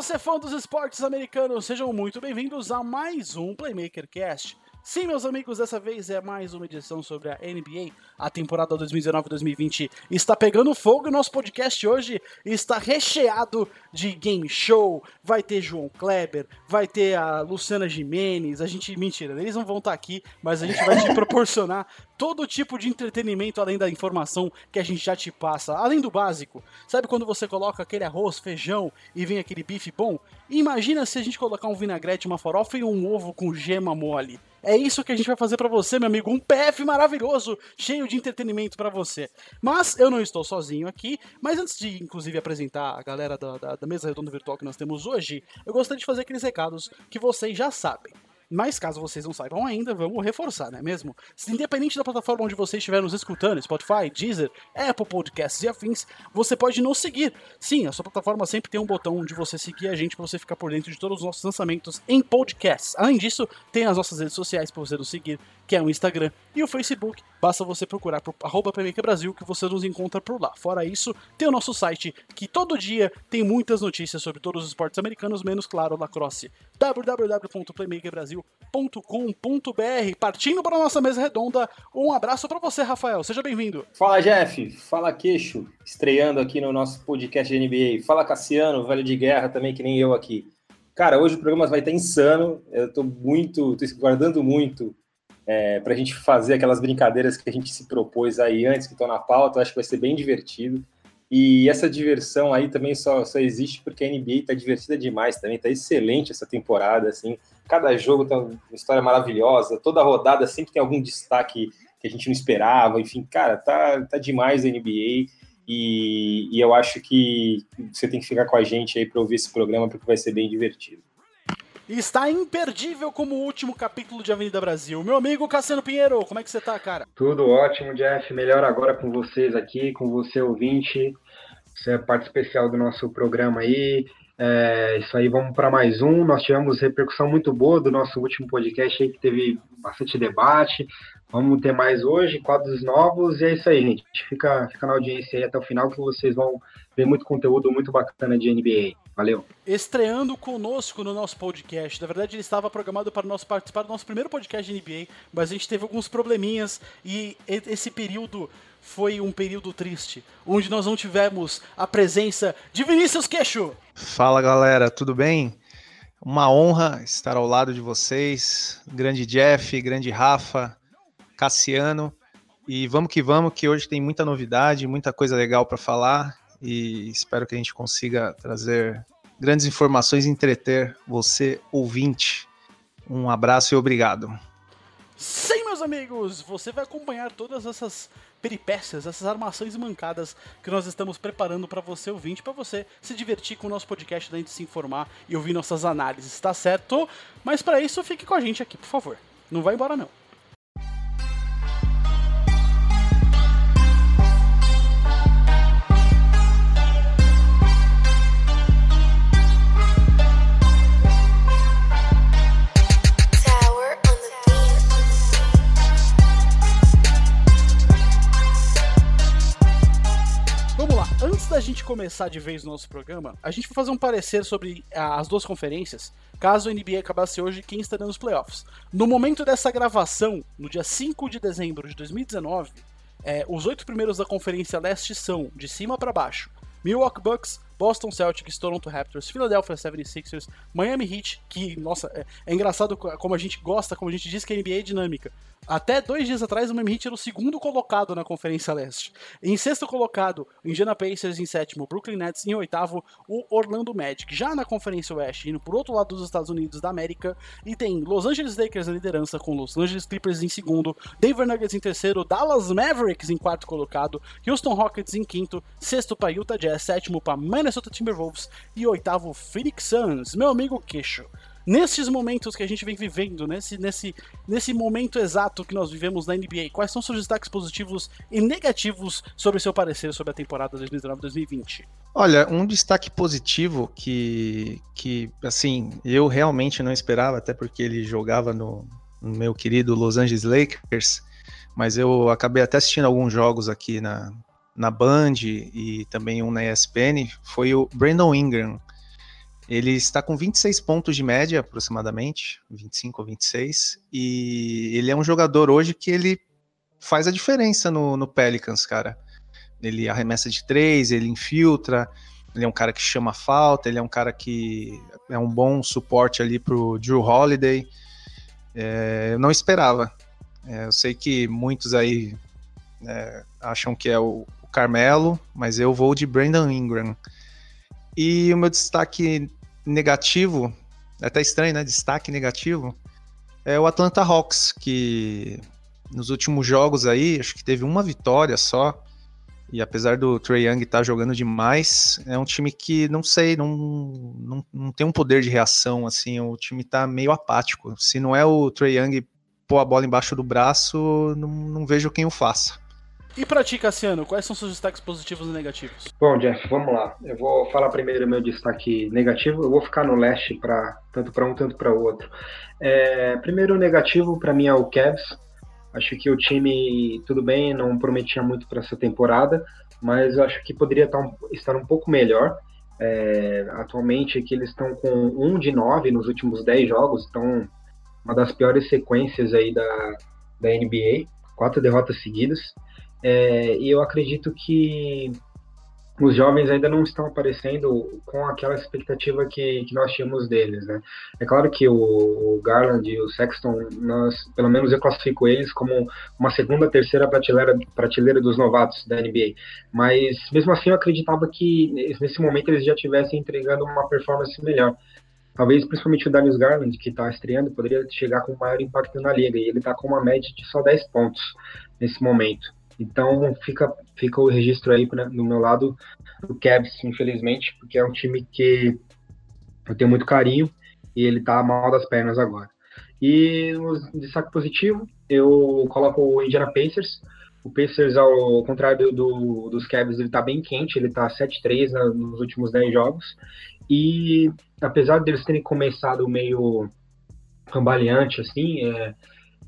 você, fã dos esportes americanos! Sejam muito bem-vindos a mais um Playmaker Cast. Sim, meus amigos, dessa vez é mais uma edição sobre a NBA. A temporada 2019-2020 está pegando fogo e nosso podcast hoje está recheado de game show. Vai ter João Kleber, vai ter a Luciana Jimenez. A gente, mentira, eles não vão estar aqui, mas a gente vai te proporcionar todo tipo de entretenimento além da informação que a gente já te passa, além do básico. Sabe quando você coloca aquele arroz, feijão e vem aquele bife bom? Imagina se a gente colocar um vinagrete, uma farofa e um ovo com gema mole. É isso que a gente vai fazer para você, meu amigo. Um PF maravilhoso, cheio de entretenimento para você. Mas eu não estou sozinho aqui. Mas antes de, inclusive, apresentar a galera da, da, da mesa redonda virtual que nós temos hoje, eu gostaria de fazer aqueles recados que vocês já sabem. Mas caso vocês não saibam ainda, vamos reforçar, não é mesmo? Independente da plataforma onde você estiver nos escutando, Spotify, Deezer, Apple Podcasts e afins, você pode nos seguir. Sim, a sua plataforma sempre tem um botão onde você seguir a gente para você ficar por dentro de todos os nossos lançamentos em podcasts. Além disso, tem as nossas redes sociais para você nos seguir, que é o Instagram e o Facebook. Basta você procurar por arroba Brasil que você nos encontra por lá. Fora isso, tem o nosso site que todo dia tem muitas notícias sobre todos os esportes americanos, menos claro, lacrosse. www.playmakerbrasil.com.br Partindo para a nossa mesa redonda, um abraço para você, Rafael. Seja bem-vindo. Fala, Jeff. Fala, Queixo. Estreando aqui no nosso podcast de NBA. Fala, Cassiano, velho de guerra também, que nem eu aqui. Cara, hoje o programa vai estar insano. Eu tô muito, tô guardando muito é, para a gente fazer aquelas brincadeiras que a gente se propôs aí antes, que estão na pauta, acho que vai ser bem divertido. E essa diversão aí também só, só existe porque a NBA está divertida demais também, está excelente essa temporada, assim. Cada jogo tem uma história maravilhosa, toda rodada sempre tem algum destaque que a gente não esperava, enfim, cara, tá, tá demais a NBA. E, e eu acho que você tem que ficar com a gente aí para ouvir esse programa, porque vai ser bem divertido e está imperdível como último capítulo de Avenida Brasil. Meu amigo Cassiano Pinheiro, como é que você tá, cara? Tudo ótimo, Jeff. Melhor agora com vocês aqui, com você ouvinte. Você é parte especial do nosso programa aí. É, isso aí, vamos para mais um. Nós tivemos repercussão muito boa do nosso último podcast aí, que teve bastante debate. Vamos ter mais hoje, quadros novos, e é isso aí, gente. Fica, fica na audiência aí até o final que vocês vão ver muito conteúdo muito bacana de NBA. Valeu. Estreando conosco no nosso podcast. Na verdade, ele estava programado para nós participar do nosso primeiro podcast de NBA, mas a gente teve alguns probleminhas e esse período foi um período triste, onde nós não tivemos a presença de Vinícius Queixo. Fala galera, tudo bem? Uma honra estar ao lado de vocês, grande Jeff, grande Rafa, Cassiano, e vamos que vamos, que hoje tem muita novidade, muita coisa legal para falar e espero que a gente consiga trazer grandes informações e entreter você, ouvinte. Um abraço e obrigado. Sim, meus amigos, você vai acompanhar todas essas peripécias, essas armações e mancadas que nós estamos preparando para você ouvinte, para você se divertir com o nosso podcast, além de se informar e ouvir nossas análises, tá certo? Mas para isso, fique com a gente aqui, por favor. Não vai embora não. Começar de vez o nosso programa, a gente vai fazer um parecer sobre as duas conferências, caso a NBA acabasse hoje, quem estaria nos playoffs. No momento dessa gravação, no dia 5 de dezembro de 2019, é, os oito primeiros da Conferência Leste são, de cima para baixo, Milwaukee Bucks, Boston Celtics, Toronto Raptors, Philadelphia 76ers, Miami Heat, que, nossa, é, é, engraçado como a gente gosta, como a gente diz que a NBA é dinâmica. Até dois dias atrás, o Miami Heat era o segundo colocado na Conferência Leste. Em sexto colocado, Indiana Pacers em sétimo, Brooklyn Nets em oitavo, o Orlando Magic. Já na Conferência Oeste, indo por outro lado dos Estados Unidos da América, e tem Los Angeles Lakers na liderança com Los Angeles Clippers em segundo, Denver Nuggets em terceiro, Dallas Mavericks em quarto colocado, Houston Rockets em quinto, sexto para Utah Jazz, sétimo para Minnesota Timberwolves e oitavo Phoenix Suns. Meu amigo Queixo nesses momentos que a gente vem vivendo, nesse, nesse, nesse momento exato que nós vivemos na NBA, quais são seus destaques positivos e negativos sobre seu parecer sobre a temporada 2019-2020? Olha, um destaque positivo que, que, assim, eu realmente não esperava, até porque ele jogava no, no meu querido Los Angeles Lakers, mas eu acabei até assistindo alguns jogos aqui na, na Band e também um na ESPN, foi o Brandon Ingram. Ele está com 26 pontos de média, aproximadamente, 25 ou 26, e ele é um jogador hoje que ele faz a diferença no, no Pelicans, cara. Ele arremessa de três, ele infiltra, ele é um cara que chama falta, ele é um cara que é um bom suporte ali pro Drew Holiday. É, eu não esperava. É, eu sei que muitos aí é, acham que é o, Carmelo, mas eu vou de Brandon Ingram. E o meu destaque negativo, é até estranho, né? Destaque negativo, é o Atlanta Hawks, que nos últimos jogos aí, acho que teve uma vitória só. E apesar do Trey Young estar tá jogando demais, é um time que, não sei, não, não, não tem um poder de reação, assim, o time tá meio apático. Se não é o Trey Young pôr a bola embaixo do braço, não, não vejo quem o faça. E pra ti, Cassiano, quais são seus destaques positivos e negativos? Bom, Jeff, vamos lá. Eu vou falar primeiro meu destaque negativo. Eu vou ficar no leste, pra, tanto para um, tanto para o outro. É, primeiro negativo, para mim, é o Cavs Acho que o time, tudo bem, não prometia muito para essa temporada, mas eu acho que poderia estar um, estar um pouco melhor. É, atualmente que eles estão com um de nove nos últimos dez jogos, então uma das piores sequências aí da, da NBA, quatro derrotas seguidas. É, e eu acredito que os jovens ainda não estão aparecendo com aquela expectativa que, que nós tínhamos deles, né? É claro que o, o, Garland e o Sexton, nós, pelo menos eu classifico eles como uma segunda, terceira prateleira, prateleira dos novatos da NBA, mas mesmo assim eu acreditava que nesse momento eles já estivessem entregando uma performance melhor. Talvez principalmente o Darius Garland, que está estreando, poderia chegar com maior impacto na liga, e ele está com uma média de só 10 pontos nesse momento. Então fica, fica o registro aí pra, do meu lado do Cavs, infelizmente, porque é um time que eu tenho muito carinho e ele tá mal das pernas agora. E no destaque positivo, eu coloco o Indiana Pacers. O Pacers, ao contrário do, dos Cavs, ele tá bem quente, ele tá 7-3 nos últimos 10 jogos. E apesar deles terem começado meio cambaleante, assim, é,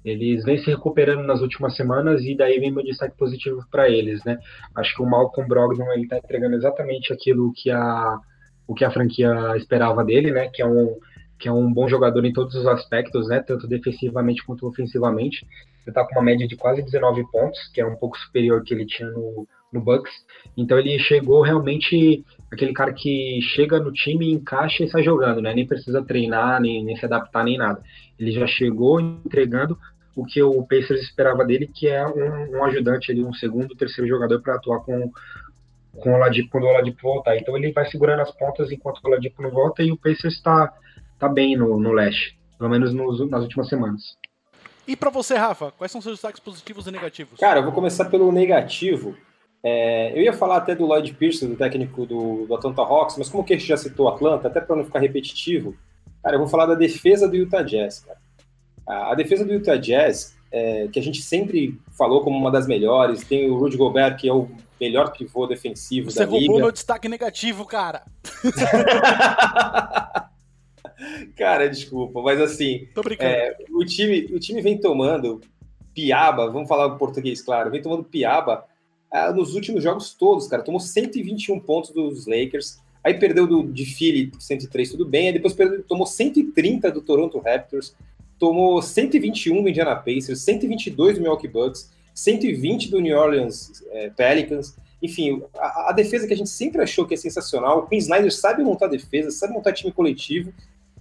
eles vêm se recuperando nas últimas semanas e daí vem meu destaque positivo para eles, né? Acho que o Malcolm Brogdon ele tá entregando exatamente aquilo que a o que a franquia esperava dele, né? Que é um que é um bom jogador em todos os aspectos, né? Tanto defensivamente quanto ofensivamente. Ele tá com uma média de quase 19 pontos, que é um pouco superior que ele tinha no, no Bucks. Então ele chegou realmente aquele cara que chega no time, encaixa e sai jogando, né? Nem precisa treinar, nem, nem se adaptar, nem nada. Ele já chegou entregando o que o Pacers esperava dele, que é um, um ajudante ali, um segundo, terceiro jogador para atuar com, com o Oladipo quando o Oladipo voltar. Então ele vai segurando as pontas enquanto o Oladipo não volta e o Pacers está tá bem no, no leste, pelo menos nos, nas últimas semanas. E para você, Rafa, quais são seus destaques positivos e negativos? Cara, eu vou começar pelo negativo. É, eu ia falar até do Lloyd Pierce, do técnico do, do Atlanta Hawks, mas como que a gente já citou o Atlanta, até para não ficar repetitivo, cara, eu vou falar da defesa do Utah Jazz. Cara. A, a defesa do Utah Jazz, é, que a gente sempre falou como uma das melhores, tem o Rudy Gobert, que é o melhor pivô defensivo Você da liga. Você roubou meu destaque negativo, cara. cara, desculpa, mas assim, é, o, time, o time vem tomando piaba, vamos falar português, claro, vem tomando piaba ah, nos últimos jogos todos, cara. Tomou 121 pontos dos Lakers. Aí perdeu do, de Philly por 103, tudo bem. Aí depois perdeu, tomou 130 do Toronto Raptors. Tomou 121 do Indiana Pacers, 122 do Milwaukee Bucks, 120 do New Orleans é, Pelicans. Enfim, a, a, defesa que a gente sempre achou que é sensacional. O Quinn Snyder sabe montar defesa, sabe montar time coletivo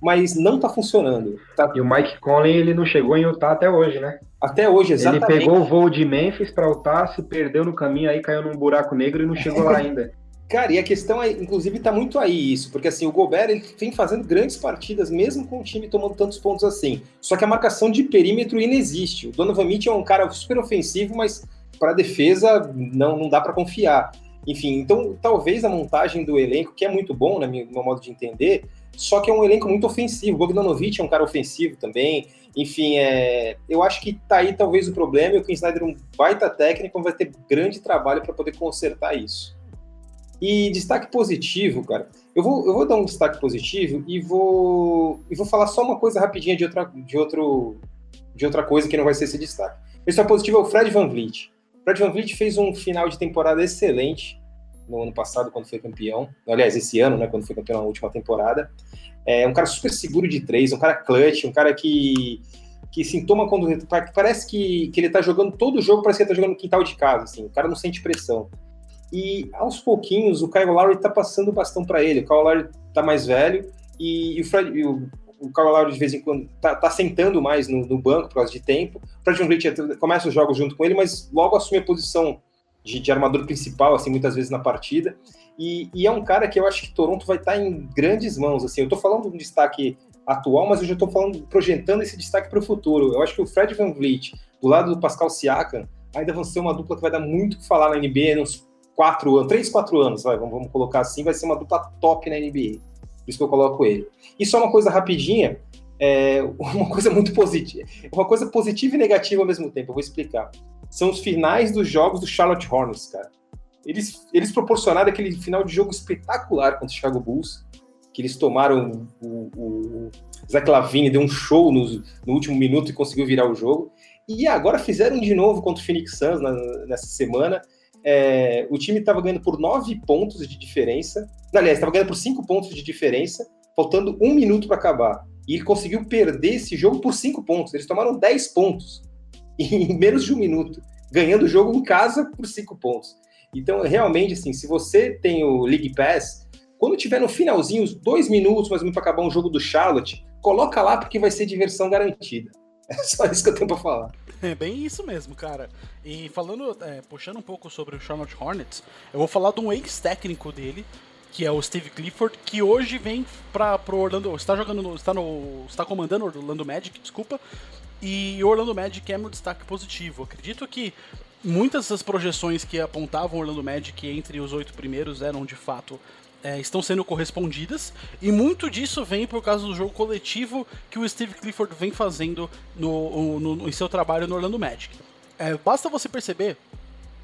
mas não está funcionando. Tá... E o Mike Conley, ele não chegou em Utah até hoje, né? Até hoje, exatamente. Ele pegou o voo de Memphis para Utah, se perdeu no caminho, aí caiu num buraco negro e não chegou lá ainda. Cara, e a questão, é, inclusive, está muito aí isso, porque assim, o Gobert ele vem fazendo grandes partidas, mesmo com o time tomando tantos pontos assim. Só que a marcação de perímetro inexiste. O Donovan Mitchell é um cara super ofensivo, mas para defesa não, não dá para confiar. Enfim, então talvez a montagem do elenco, que é muito bom, né, no meu modo de entender, só que é um elenco muito ofensivo. Bogdanovic é um cara ofensivo também. Enfim, é, eu acho que tá aí talvez o problema. E o Ken Snyder, um baita técnico, vai ter grande trabalho para poder consertar isso. E destaque positivo, cara. Eu vou, eu vou dar um destaque positivo e vou, e vou falar só uma coisa rapidinha de outra, de, outro, de outra coisa que não vai ser esse destaque. Pessoal positivo é o Fred Van Vliet. Fred Van Vliet fez um final de temporada excelente no ano passado, quando foi campeão. Aliás, esse ano, né, quando foi campeão na última temporada. É um cara super seguro de três, um cara clutch, um cara que, que sintoma quando. Parece que, que ele tá jogando todo o jogo, parece que ele tá jogando no quintal de casa, assim. O cara não sente pressão. E aos pouquinhos o Kyle Lowry tá passando o bastão para ele. O Kyle Lowry tá mais velho e, e o, Fred, e o, o Kyle Lowry de vez em quando tá, tá sentando mais no, no, banco por causa de tempo. O Fred VanVleet começa os jogos junto com ele, mas logo assume a posição de, de armador principal, assim, muitas vezes na partida. E, e, é um cara que eu acho que Toronto vai estar tá em grandes mãos. Assim, eu estou falando de um destaque atual, mas eu já estou falando, projetando esse destaque para o futuro. Eu acho que o Fred Van Vliet, do lado do Pascal Siakam, ainda vão ser uma dupla que vai dar muito o que falar na NBA nos quatro anos, três, quatro anos, vai, vamos, vamos colocar assim, vai ser uma dupla top na NBA. Por isso que eu coloco ele. E só uma coisa rapidinha, é, uma coisa muito positiva, uma coisa positiva e negativa ao mesmo tempo, eu vou explicar. São os finais dos jogos do Charlotte Hornets, cara. Eles, eles proporcionaram aquele final de jogo espetacular contra o Chicago Bulls, que eles tomaram o, o, o Zach Lavine, deu um show no, no último minuto e conseguiu virar o jogo. E agora fizeram de novo contra o Phoenix Suns na, nessa semana. É, o time estava ganhando por nove pontos de diferença. Aliás, estava ganhando por cinco pontos de diferença, faltando um minuto para acabar. E ele conseguiu perder esse jogo por cinco pontos. Eles tomaram dez pontos em menos de um minuto, ganhando o jogo em casa por cinco pontos. Então, realmente, assim, se você tem o League Pass, quando tiver no finalzinho, os dois minutos mais ou menos para acabar um jogo do Charlotte, coloca lá porque vai ser diversão garantida. É só isso que eu tenho para falar. É bem isso mesmo, cara. E falando, é, puxando um pouco sobre o Charlotte Hornets, eu vou falar de um ex-técnico dele, que é o Steve Clifford, que hoje vem para pro Orlando, está jogando, no, está no, está comandando o Orlando Magic, desculpa. E Orlando Magic é meu destaque positivo. Acredito que muitas das projeções que apontavam Orlando Magic entre os oito primeiros eram de fato é, estão sendo correspondidas, e muito disso vem por causa do jogo coletivo que o Steve Clifford vem fazendo no, no, no em seu trabalho no Orlando Magic. É, basta você perceber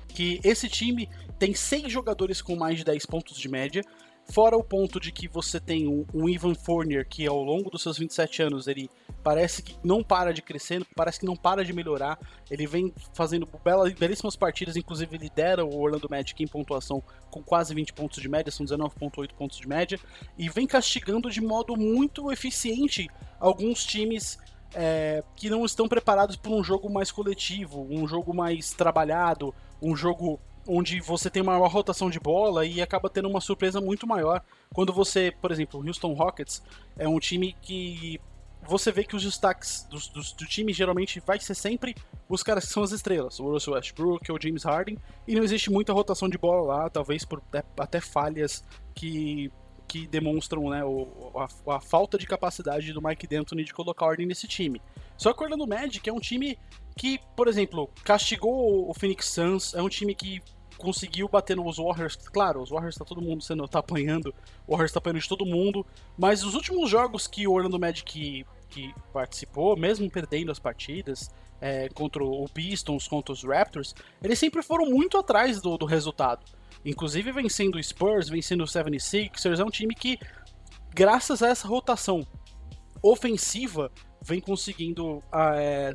que esse time tem seis jogadores com mais de 10 pontos de média, Fora o ponto de que você tem um, Ivan Fournier que ao longo dos seus 27 anos ele parece que não para de crescer, parece que não para de melhorar. Ele vem fazendo belas, belíssimas partidas, inclusive lidera o Orlando Magic em pontuação com quase 20 pontos de média, são 19.8 pontos de média, e vem castigando de modo muito eficiente alguns times é, que não estão preparados para um jogo mais coletivo, um jogo mais trabalhado, um jogo onde você tem uma maior rotação de bola e acaba tendo uma surpresa muito maior quando você, por exemplo, o Houston Rockets é um time que você vê que os destaques do, do, do, time geralmente vai ser sempre os caras que são as estrelas, o Russell Westbrook ou James Harden, e não existe muita rotação de bola lá, talvez por até, até falhas que, que demonstram né, o, a, a, falta de capacidade do Mike D'Antoni de colocar ordem nesse time. Só que o Orlando Magic é um time que, por exemplo, castigou o Phoenix Suns, é um time que conseguiu bater nos Warriors. Claro, os Warriors tá todo mundo sendo tá apanhando, o Warriors tá apanhando de todo mundo, mas os últimos jogos que o Orlando Magic que participou, mesmo perdendo as partidas, é, contra o Pistons, contra os Raptors, eles sempre foram muito atrás do, do resultado. Inclusive vencendo o Spurs, vencendo o 76ers, é um time que, graças a essa rotação ofensiva, vem conseguindo é,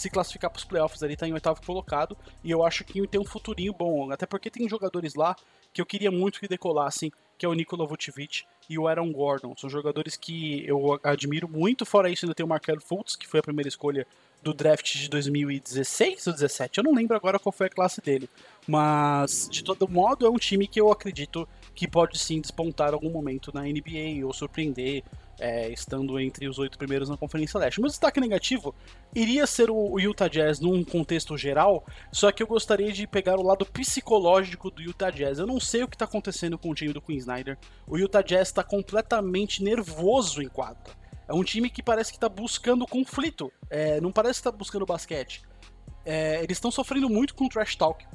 se classificar para os playoffs ali, tá em oitavo colocado, e eu acho que tem um futurinho bom, até porque tem jogadores lá que eu queria muito que decolassem, que é o Nikola Vucevic e o Aaron Gordon. São jogadores que eu admiro muito, fora isso ainda tem o Markel Fultz, que foi a primeira escolha do draft de 2016 ou 2017, eu não lembro agora qual foi a classe dele, mas de todo modo é um time que eu acredito que pode sim despontar algum momento na NBA ou surpreender é, estando entre os oito primeiros na Conferência Leste. Meu destaque negativo iria ser o Utah Jazz num contexto geral, só que eu gostaria de pegar o lado psicológico do Utah Jazz. Eu não sei o que está acontecendo com o time do Queen Snyder. O Utah Jazz está completamente nervoso em quadra. É um time que parece que está buscando conflito, é, não parece que está buscando basquete. É, eles estão sofrendo muito com o trash talk.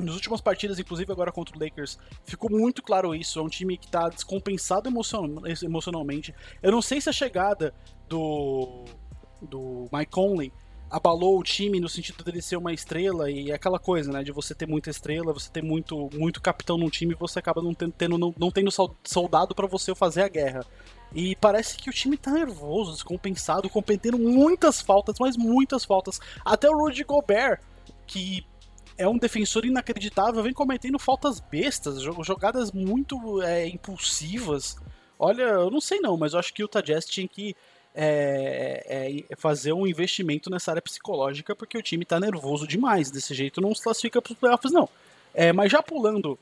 Nas últimas partidas, inclusive agora contra o Lakers, ficou muito claro isso. É um time que está descompensado emocionalmente. Eu não sei se a chegada do, do Mike Conley abalou o time no sentido dele ser uma estrela e aquela coisa, né? De você ter muita estrela, você ter muito, muito capitão num time, você acaba não tendo, tendo não, não tendo soldado para você fazer a guerra. E parece que o time tá nervoso, descompensado, cometendo muitas faltas, mas muitas faltas. Até o Rudy Gobert, que é um defensor inacreditável, vem cometendo faltas bestas, jogadas muito é, impulsivas. Olha, eu não sei não, mas eu acho que o Utah Jazz tinha que é, é, fazer um investimento nessa área psicológica, porque o time tá nervoso demais. Desse jeito não se classifica para os playoffs, não. É, mas já pulando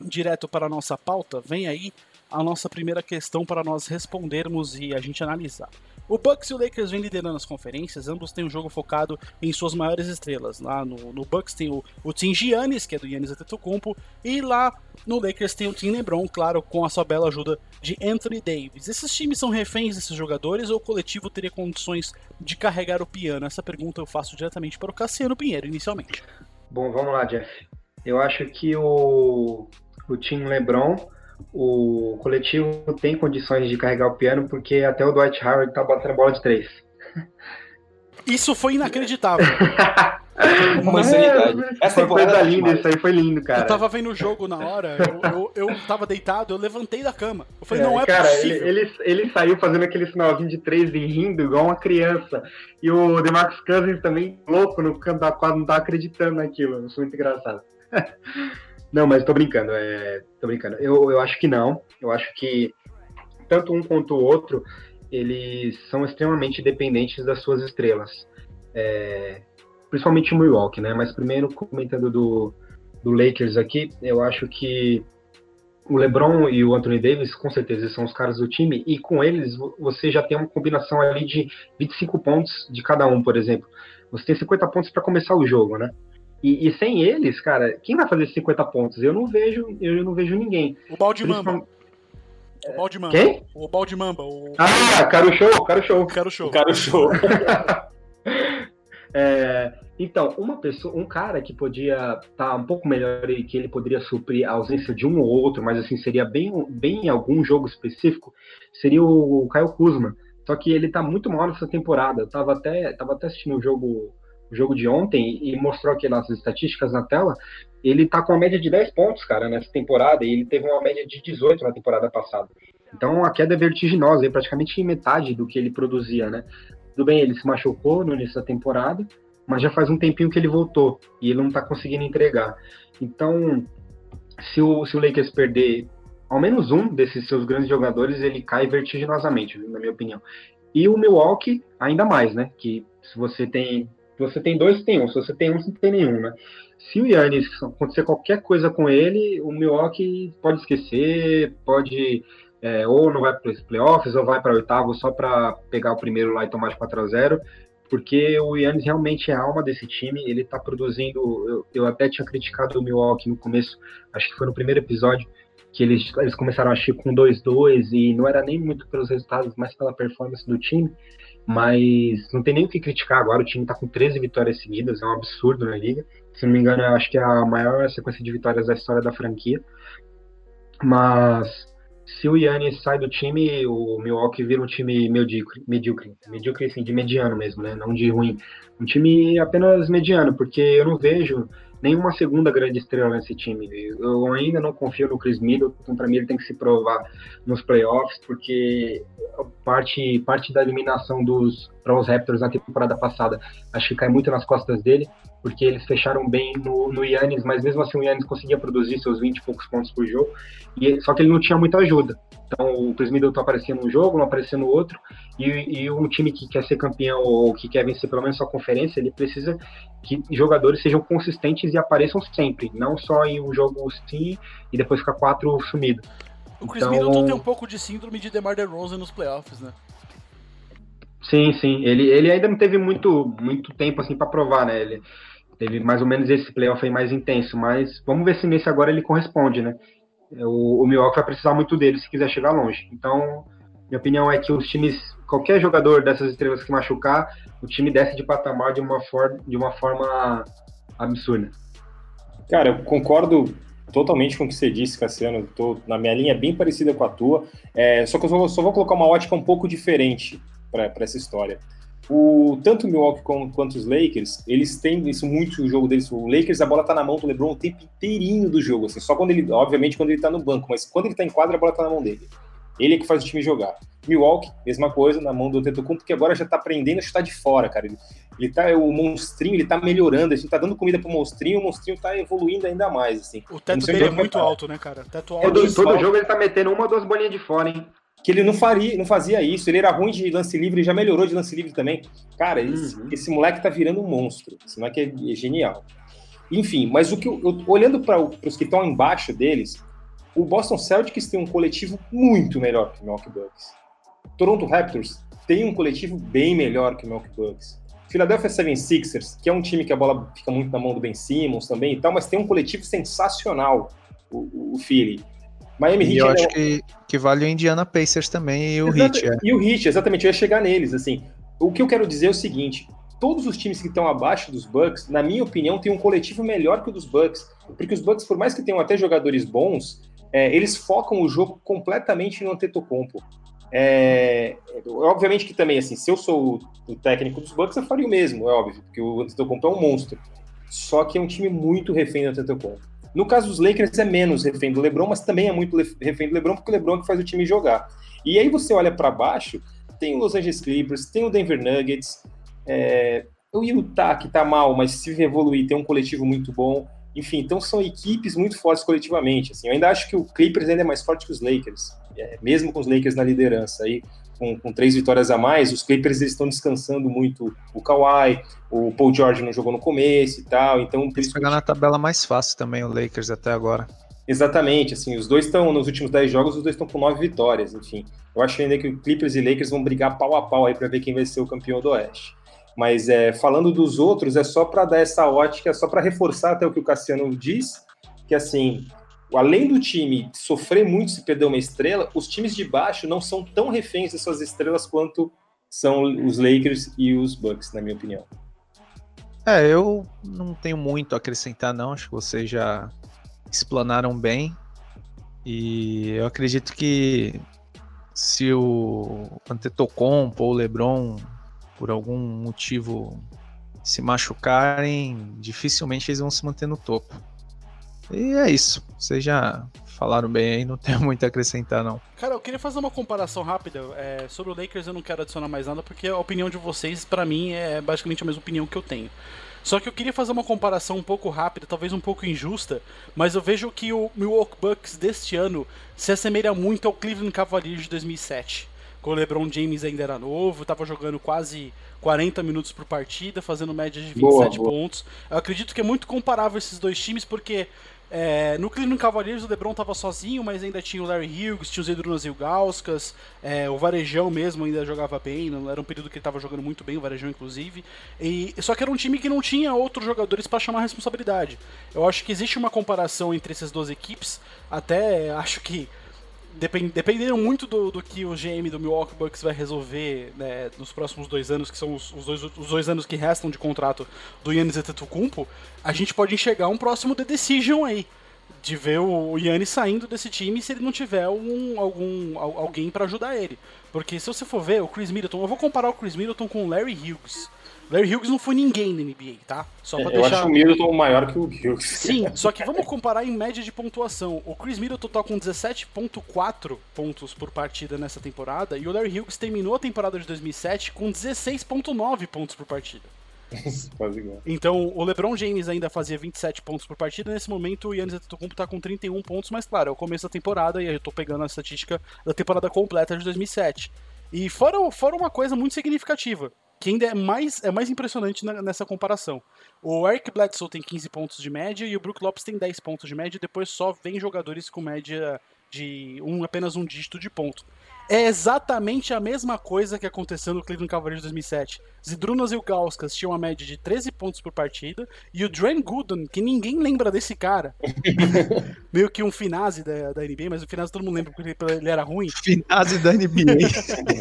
direto para a nossa pauta, vem aí a nossa primeira questão para nós respondermos e a gente analisar. O Bucks e o Lakers vêm liderando as conferências, ambos têm um jogo focado em suas maiores estrelas. Lá no, no Bucks tem o, o Team Giannis, que é do Giannis Antetokounmpo, e lá no Lakers tem o Team LeBron, claro, com a sua bela ajuda de Anthony Davis. Esses times são reféns desses jogadores ou o coletivo teria condições de carregar o piano? Essa pergunta eu faço diretamente para o Cassiano Pinheiro, inicialmente. Bom, vamos lá, Jeff. Eu acho que o, o Team LeBron o coletivo tem condições de carregar o piano porque até o Dwight Howard tá batendo bola de três. Isso foi inacreditável. Uma insanidade. Essa foi coisa linda, isso aí foi lindo, cara. Eu tava vendo o jogo na hora, eu, eu, eu tava deitado, eu levantei da cama. Eu falei, é, não é cara, possível. Ele, ele, ele, saiu fazendo aquele sinalzinho de três e rindo igual uma criança. E o DeMarcus Cousins também, louco no canto da quadra, não tá acreditando naquilo. Isso foi muito engraçado. Não, mas tô brincando, é, tô brincando. Eu, eu acho que não. Eu acho que tanto um quanto o outro, eles são extremamente dependentes das suas estrelas. É, principalmente o Milwaukee, né? Mas primeiro, comentando do, do Lakers aqui, eu acho que o LeBron e o Anthony Davis, com certeza, são os caras do time, e com eles você já tem uma combinação ali de 25 pontos de cada um, por exemplo. Você tem 50 pontos para começar o jogo, né? E, e, sem eles, cara, quem vai fazer 50 pontos? Eu não vejo, eu não vejo ninguém. O Baldimamba. O Baldimamba. Quem? O Baldimamba. O... Ah, Caro Show, Caro Show. Caro Show. Caro Show. é, então, uma pessoa, um cara que podia estar tá um pouco melhor e que ele poderia suprir a ausência de um ou outro, mas assim, seria bem, bem em algum jogo específico, seria o Caio Kuzma. Só que ele tá muito mal nessa temporada. Eu tava até, tava até assistindo o um jogo o jogo de ontem e mostrou aqui nas estatísticas na tela, ele tá com uma média de 10 pontos, cara, nessa temporada, e ele teve uma média de 18 na temporada passada. Então a queda é vertiginosa, é praticamente metade do que ele produzia, né? Tudo bem, ele se machucou no início da temporada, mas já faz um tempinho que ele voltou e ele não tá conseguindo entregar. Então, se o, se o Lakers perder ao menos um desses seus grandes jogadores, ele cai vertiginosamente, na minha opinião. E o Milwaukee, ainda mais, né? Que se você tem se você tem dois, tem um. Se você tem um, você não tem nenhum, né? Se o Yannis acontecer qualquer coisa com ele, o Milwaukee pode esquecer, pode é, ou não vai para os playoffs ou vai para oitavo só para pegar o primeiro lá e tomar de 4 a 0 porque o Yannis realmente é a alma desse time, ele está produzindo, eu, eu, até tinha criticado o Milwaukee no começo, acho que foi no primeiro episódio, que eles, eles começaram a achar com 2-2 e não era nem muito pelos resultados, mas pela performance do time, mas não tem nem o que criticar agora. O time está com 13 vitórias seguidas, é um absurdo na liga. Se não me engano, acho que é a maior sequência de vitórias da história da franquia. Mas se o Yannis sai do time, o Milwaukee vira um time medíocre, medíocre, medíocre assim, de mediano mesmo, né? Não de ruim. Um time apenas mediano, porque eu não vejo nenhuma segunda grande estrela nesse time. Eu ainda não confio no Chris Middleton, para mim ele tem que se provar nos playoffs, porque parte, parte da eliminação dos para os Raptors na temporada passada, acho que cai muito nas costas dele, porque eles fecharam bem no, no Yannis, mas mesmo assim o Yannis conseguia produzir seus 20 e poucos pontos por jogo, e, só que ele não tinha muita ajuda. Então o Chris Middleton aparecia num jogo, não aparecia no outro, e, e um time que quer ser campeão ou que quer vencer pelo menos sua conferência, ele precisa que jogadores sejam consistentes e apareçam sempre, não só em um jogo sim e depois ficar quatro sumido. O Chris então... Middleton tem um pouco de síndrome de DeMar DeRozan nos playoffs, né? Sim, sim. Ele, ele ainda não teve muito, muito tempo assim para provar, né? Ele teve mais ou menos esse playoff aí mais intenso, mas vamos ver se nesse agora ele corresponde, né? O, o Milwaukee vai precisar muito dele se quiser chegar longe. Então, minha opinião é que os times, qualquer jogador dessas estrelas que machucar, o time desce de patamar de uma, for, de uma forma absurda. Cara, eu concordo totalmente com o que você disse, Cassiano. Estou na minha linha bem parecida com a tua. É, só que eu só, só, vou colocar uma ótica um pouco diferente para essa história. o, tanto o Milwaukee quanto os Lakers, eles têm isso muito o jogo deles. O Lakers, a bola tá na mão do LeBron o tempo inteirinho do jogo, assim, só quando ele, obviamente, quando ele tá no banco, mas quando ele tá em quadra, a bola tá na mão dele. Ele é que faz o time jogar. Milwaukee, mesma coisa, na mão do Antetokounmpo, que agora já tá aprendendo a chutar de fora, cara. Ele, ele tá, o monstrinho, ele tá melhorando, a gente tá dando comida pro monstrinho, o monstrinho tá evoluindo ainda mais, assim. O teto dele é muito alto, né, cara? Teto alto. Todo, todo jogo ele tá metendo uma ou duas bolinhas de fora, hein? que ele não faria, não fazia isso. Ele era ruim de lance livre e já melhorou de lance livre também. Cara, esse, uhum. esse moleque tá virando um monstro. Esse moleque é, é genial. Enfim, mas o que eu, eu olhando para os que estão embaixo deles, o Boston Celtics tem um coletivo muito melhor que o Milwaukee Bucks. Toronto Raptors tem um coletivo bem melhor que o Milwaukee Bucks. Philadelphia 76ers, que é um time que a bola fica muito na mão do Ben Simmons também e tal, mas tem um coletivo sensacional, o, o Philly. Miami Heat. E eu é acho que, que vale o Indiana Pacers também e o Exato, Heat. É. E o Heat, exatamente, eu ia chegar neles. Assim, o que eu quero dizer é o seguinte: todos os times que estão abaixo dos Bucks, na minha opinião, têm um coletivo melhor que o dos Bucks, porque os Bucks, por mais que tenham até jogadores bons, é, eles focam o jogo completamente no Antetokounmpo. É, obviamente que também, assim, se eu sou o, o, técnico dos Bucks, eu faria o mesmo, é óbvio, porque o Antetokounmpo é um monstro. Só que é um time muito refém do Antetokounmpo. No caso dos Lakers é menos refém do LeBron, mas também é muito refém do LeBron, porque o LeBron é que faz o time jogar. E aí você olha para baixo, tem o Los Angeles Clippers, tem o Denver Nuggets, é, o Utah que tá mal, mas se evoluir tem um coletivo muito bom. Enfim, então são equipes muito fortes coletivamente. Assim, eu ainda acho que o Clippers ainda é mais forte que os Lakers, é, mesmo com os Lakers na liderança. Aí com, com, três vitórias a mais, os Clippers eles estão descansando muito o Kawhi, o Paul George não jogou no começo e tal, então... Eles pegar na tabela mais fácil também, o Lakers até agora. Exatamente, assim, os dois estão, nos últimos dez jogos, os dois estão com nove vitórias, enfim. Eu acho ainda que o Clippers e Lakers vão brigar pau a pau aí para ver quem vai ser o campeão do Oeste. Mas é, falando dos outros, é só para dar essa ótica, é só para reforçar até o que o Cassiano diz, que assim, além do time sofrer muito se perder uma estrela, os times de baixo não são tão reféns de suas estrelas quanto são os Lakers e os Bucks, na minha opinião. É, eu não tenho muito a acrescentar, não. Acho que vocês já explanaram bem. E eu acredito que se o Antetokounmpo ou o LeBron, por algum motivo, se machucarem, dificilmente eles vão se manter no topo. E é isso. Vocês já falaram bem aí, não tenho muito a acrescentar, não. Cara, eu queria fazer uma comparação rápida. É, sobre o Lakers eu não quero adicionar mais nada, porque a opinião de vocês, para mim, é basicamente a mesma opinião que eu tenho. Só que eu queria fazer uma comparação um pouco rápida, talvez um pouco injusta, mas eu vejo que o Milwaukee Bucks deste ano se assemelha muito ao Cleveland Cavaliers de 2007. Quando o LeBron James ainda era novo, estava jogando quase 40 minutos por partida, fazendo média de 27 boa, boa. pontos. Eu acredito que é muito comparável esses dois times, porque é, no Cleveland Cavaliers o LeBron estava sozinho, mas ainda tinha o Larry Hughes, tinha o Zedrunas Ilgauskas, é, o Varejão mesmo ainda jogava bem, não, era um período que ele estava jogando muito bem, o Varejão inclusive. E, só que era um time que não tinha outros jogadores para chamar a responsabilidade. Eu acho que existe uma comparação entre essas duas equipes, até acho que depend, dependendo muito do, do, que o GM do Milwaukee Bucks vai resolver né, nos próximos dois anos, que são os, os, dois, os dois anos que restam de contrato do Yannis Antetokounmpo, a gente pode enxergar um próximo The Decision aí. De ver o Yannis saindo desse time se ele não tiver um, algum, alguém para ajudar ele. Porque se você for ver, o Chris Middleton, eu vou comparar o Chris Middleton com o Larry Hughes. Larry Hughes não foi ninguém na NBA, tá? Só pra é, deixar... Eu acho o Middleton maior que o Hughes. Sim, só que vamos comparar em média de pontuação. O Chris Middleton tá com 17.4 pontos por partida nessa temporada e o Larry Hughes terminou a temporada de 2007 com 16.9 pontos por partida. Quase igual. Então, o LeBron James ainda fazia 27 pontos por partida. Nesse momento, o Yannis Antetokounmpo tá com 31 pontos, mas claro, é o começo da temporada e eu tô pegando a estatística da temporada completa de 2007. E fora, fora uma coisa muito significativa que ainda é mais, é mais impressionante nessa comparação. O Eric Bledsoe tem 15 pontos de média e o Brook Lopes tem 10 pontos de média, e depois só vem jogadores com média de um, apenas um dígito de ponto. É exatamente a mesma coisa que aconteceu no Cleveland Cavaliers de 2007. Zidrunas e o Gauskas tinham uma média de 13 pontos por partida, e o Dwayne Gooden, que ninguém lembra desse cara, meio que um finase da, da NBA, mas o finase todo mundo lembra porque ele era ruim. Finase da NBA.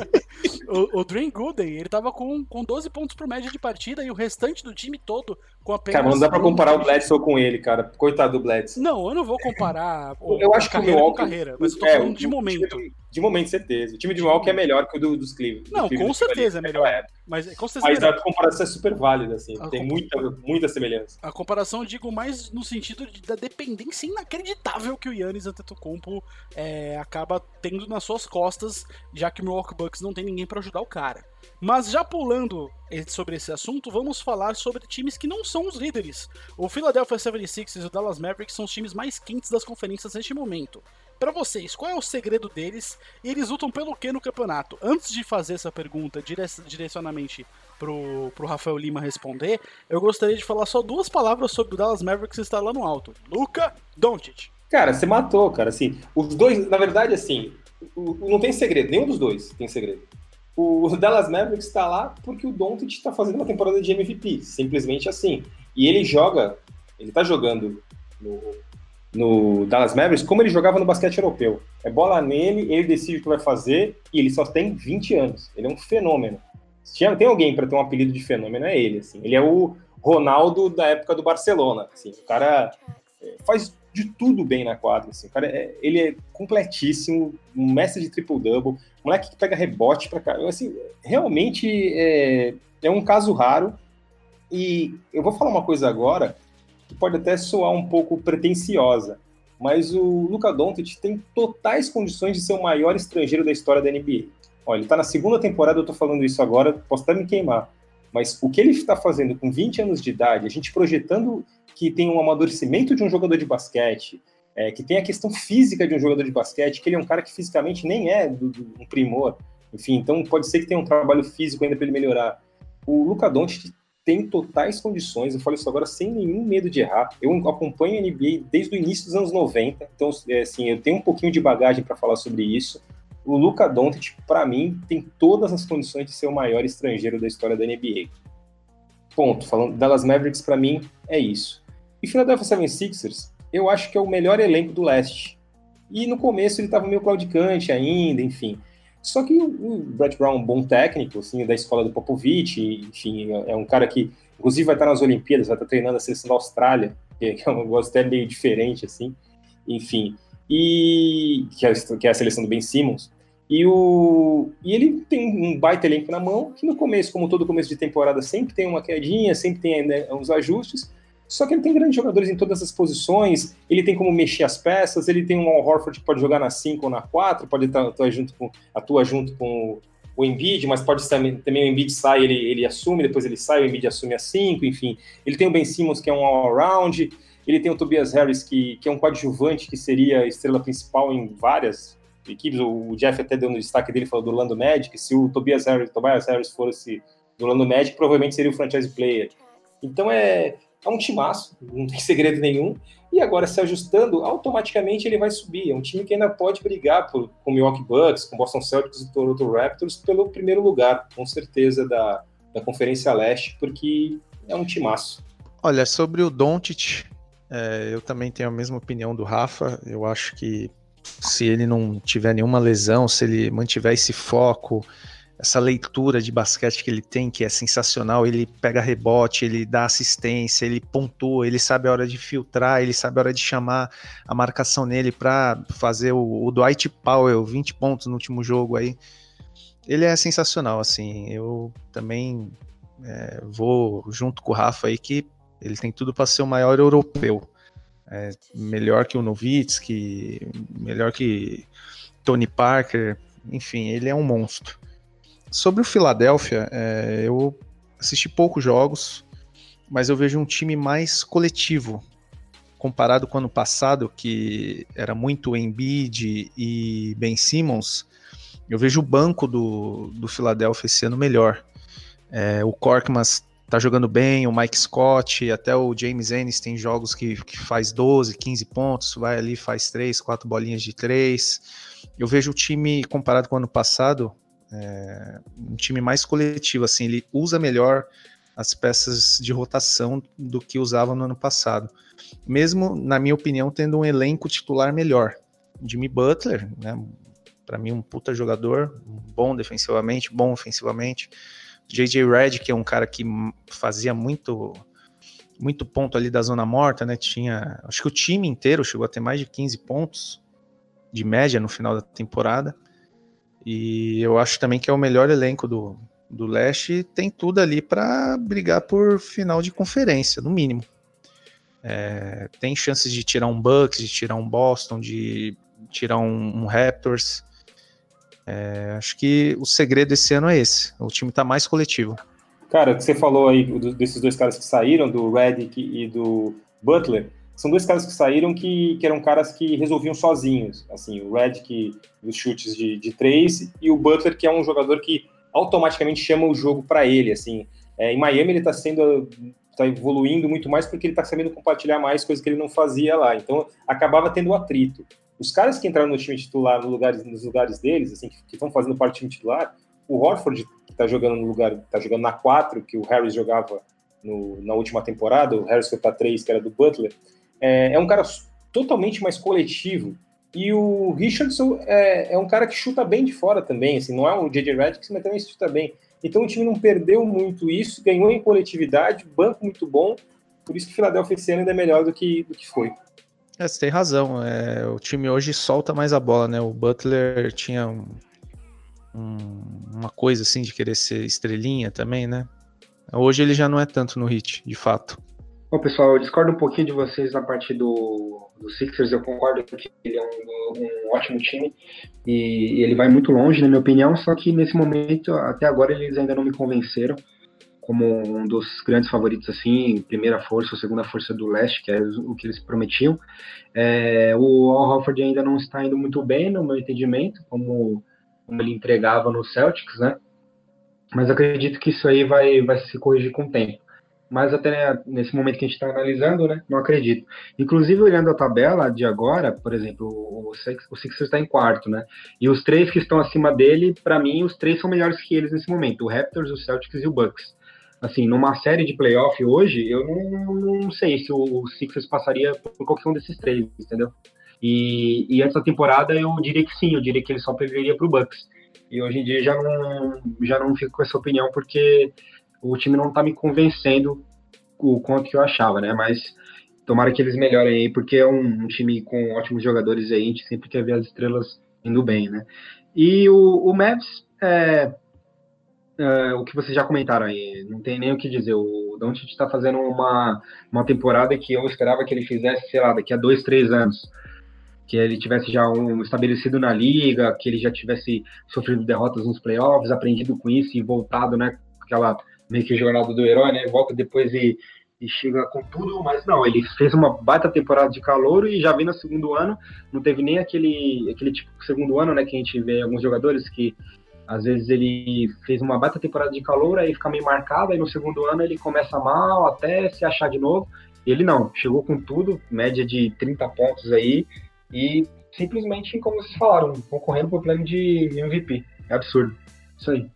o, o Dwayne Gooden, ele tava com, com 12 pontos por média de partida, e o restante do time todo com apenas... Cara, não dá pra comparar o Bledsoe com ele, cara. Coitado do Bledsoe. Não, eu não vou comparar eu acho que o Milwaukee... carreira, mas eu tô é, falando de momento. De momento, certeza. O time de Milwaukee é melhor que o do, dos Cleveland. Não, Cleveland com certeza é melhor. Mas, com certeza, Mas a comparação é super válida, assim. A tem muita, muita semelhança. A comparação eu digo mais no sentido de, da dependência inacreditável que o Yannis Antetokounmpo é, acaba tendo nas suas costas, já que o Milwaukee Bucks não tem ninguém para ajudar o cara. Mas já pulando sobre esse assunto, vamos falar sobre times que não são os líderes. O Philadelphia 76ers e o Dallas Mavericks são os times mais quentes das conferências neste momento. Para vocês, qual é o segredo deles e eles lutam pelo que no campeonato? Antes de fazer essa pergunta direcionamente pro, pro Rafael Lima responder, eu gostaria de falar só duas palavras sobre o Dallas Mavericks estar lá no alto. Luca Doncic. Cara, você matou, cara. Assim, os dois, na verdade, assim, não tem segredo, nenhum dos dois tem segredo. O Dallas Mavericks está lá porque o Doncic está fazendo uma temporada de MVP, simplesmente assim. E ele joga, ele está jogando no, no Dallas Mavericks como ele jogava no basquete europeu. É bola nele, ele decide o que vai fazer e ele só tem 20 anos. Ele é um fenômeno. Se tem alguém para ter um apelido de fenômeno, é ele. Assim. Ele é o Ronaldo da época do Barcelona. Assim. O cara é, faz de tudo bem na quadra. Assim. O cara é, ele é completíssimo, um mestre de triple-double, moleque que pega rebote para cá. Assim, realmente é, é um caso raro. E eu vou falar uma coisa agora que pode até soar um pouco pretensiosa, mas o Luca Doncic tem totais condições de ser o maior estrangeiro da história da NBA. Olha, ele está na segunda temporada, eu estou falando isso agora, posso até me queimar, mas o que ele está fazendo com 20 anos de idade, a gente projetando que tem um amadurecimento de um jogador de basquete, é, que tem a questão física de um jogador de basquete, que ele é um cara que fisicamente nem é do, do um primor, enfim, então pode ser que tenha um trabalho físico ainda para ele melhorar. O Luca Doncic tem totais condições, eu falo isso agora sem nenhum medo de errar. Eu acompanho a NBA desde o início dos anos 90, então é, assim, eu tenho um pouquinho de bagagem para falar sobre isso. O Luca Doncic, para mim, tem todas as condições de ser o maior estrangeiro da história da NBA. Ponto. Falando Dallas Mavericks, para mim, é isso. E Philadelphia 76ers, eu acho que é o melhor elenco do leste. E no começo ele estava meio claudicante ainda, enfim. Só que o Brett Brown, um bom técnico, assim, da escola do Popovich, enfim, é um cara que, inclusive, vai estar nas Olimpíadas, vai estar treinando a seleção da Austrália, que é um negócio até meio diferente, assim, enfim, e que é, que é a seleção do Ben Simmons. E, o, e ele tem um baita elenco na mão, que no começo, como todo começo de temporada, sempre tem uma quedinha, sempre tem né, uns ajustes, só que ele tem grandes jogadores em todas as posições, ele tem como mexer as peças, ele tem um Al Horford que pode jogar na 5 ou na 4, pode atuar junto com, atua junto com o Embiid, mas pode também, também o Embiid sai, ele, ele assume, depois ele sai, o Embiid assume a 5, enfim. Ele tem o Ben Simmons, que é um all-around, ele tem o Tobias Harris, que, que é um coadjuvante, que seria a estrela principal em várias equipes, o Jeff até deu no destaque dele, falou do Orlando Magic, se o Tobias Harris, Tobias Harris fosse do Orlando Magic, provavelmente seria o franchise player. Então é, é um timaço, não tem segredo nenhum. E agora, se ajustando, automaticamente ele vai subir. É um time que ainda pode brigar por, com o Milwaukee Bucks, com Boston Celtics e Toronto Raptors pelo primeiro lugar, com certeza, da, da Conferência Leste, porque é um timaço. Olha, sobre o Doncic, é, eu também tenho a mesma opinião do Rafa. Eu acho que se ele não tiver nenhuma lesão, se ele mantiver esse foco, essa leitura de basquete que ele tem, que é sensacional. Ele pega rebote, ele dá assistência, ele pontua, ele sabe a hora de filtrar, ele sabe a hora de chamar a marcação nele para fazer o, o, Dwight Powell 20 pontos no último jogo aí. Ele é sensacional, assim. Eu também é, vou junto com o Rafa aí que ele tem tudo para ser o maior europeu. É, melhor que o Novitsky, melhor que Tony Parker, enfim, ele é um monstro. Sobre o Philadelphia, é, eu assisti poucos jogos, mas eu vejo um time mais coletivo comparado com o ano passado, que era muito Embiid e Ben Simmons. Eu vejo o banco do, do Philadelphia esse ano melhor. É, o Korkmaz tá jogando bem, o Mike Scott, até o James Ennis tem jogos que, que faz 12, 15 pontos, vai ali, faz 3, 4 bolinhas de 3. Eu vejo o time, comparado com o ano passado, é, um time mais coletivo, assim, ele usa melhor as peças de rotação do que usava no ano passado. Mesmo, na minha opinião, tendo um elenco titular melhor. Jimmy Butler, né, para mim um puta jogador, bom defensivamente, bom ofensivamente. JJ Redd, que é um cara que fazia muito muito ponto ali da zona morta, né? Tinha, acho que o time inteiro chegou a ter mais de 15 pontos de média no final da temporada. E eu acho também que é o melhor elenco do, do leste tem tudo ali para brigar por final de conferência, no mínimo. É, tem chances de tirar um Bucks, de tirar um Boston, de tirar um, um Raptors. É, acho que o segredo esse ano é esse. O time está mais coletivo. Cara, que você falou aí desses dois caras que saíram, do Redick e do Butler, são dois caras que saíram que, que eram caras que resolviam sozinhos. Assim, o Redick dos chutes de, de três e o Butler, que é um jogador que automaticamente chama o jogo para ele. Assim, é, em Miami ele está sendo está evoluindo muito mais porque ele está sabendo compartilhar mais coisas que ele não fazia lá. Então acabava tendo atrito. Os caras que entraram no time titular no lugares, nos lugares deles, assim, que estão fazendo parte do time titular, o Horford, que está jogando no lugar, está jogando na 4, que o Harris jogava no, na última temporada, o Harris foi para 3, que era do Butler, é, é, um cara totalmente mais coletivo. E o Richardson é, é, um cara que chuta bem de fora também, assim, não é um JJ Redick, mas também chuta bem. Então o time não perdeu muito isso, ganhou em coletividade, banco muito bom, por isso que o Philadelphia esse ano ainda é melhor do que, do que foi. É, você tem razão. É, o time hoje solta mais a bola, né? O Butler tinha um, um, uma coisa assim de querer ser estrelinha também, né? Hoje ele já não é tanto no hit, de fato. Bom, pessoal, eu discordo um pouquinho de vocês na parte do, do Sixers. Eu concordo que ele é um, um ótimo time e, ele vai muito longe, na minha opinião. Só que nesse momento, até agora, eles ainda não me convenceram como um dos grandes favoritos, assim, primeira força ou segunda força do leste, que é o que eles prometiam. É, o Al Horford ainda não está indo muito bem, no meu entendimento, como, como ele entregava no Celtics, né? Mas acredito que isso aí vai, vai se corrigir com o tempo. Mas até nesse momento que a gente está analisando, né? Não acredito. Inclusive, olhando a tabela de agora, por exemplo, o, o Sixers está em quarto, né? E os três que estão acima dele, para mim, os três são melhores que eles nesse momento: o Raptors, o Celtics e o Bucks assim, numa série de playoff hoje, eu não, não sei se o Sixers passaria por qualquer um desses três, entendeu? E, e essa temporada eu diria que sim, eu diria que ele só perderia para o Bucks. E hoje em dia já não, já não fico com essa opinião porque o time não está me convencendo o quanto que eu achava, né? Mas tomara que eles melhorem aí, porque é um, um time com ótimos jogadores aí, a gente sempre quer ver as estrelas indo bem, né? E o, o Mavs, é, uh, o que vocês já comentaram aí, não tem nem o que dizer. O Doncic está fazendo uma, uma temporada que eu esperava que ele fizesse, sei lá, daqui a dois, três anos. Que ele tivesse já um estabelecido na liga, que ele já tivesse sofrido derrotas nos playoffs, aprendido com isso e voltado, né? Aquela meio que jornada do herói, né? Volta depois e, e chega com tudo, mas não, ele fez uma baita temporada de calor e já vem no segundo ano, não teve nem aquele, aquele tipo segundo ano, né? Que a gente vê alguns jogadores que às vezes ele fez uma baita temporada de calor, aí fica meio marcado, aí no segundo ano ele começa mal até se achar de novo. Ele não, chegou com tudo, média de 30 pontos aí, e simplesmente, como vocês falaram, concorrendo pro plano de MVP. É absurdo. Isso aí.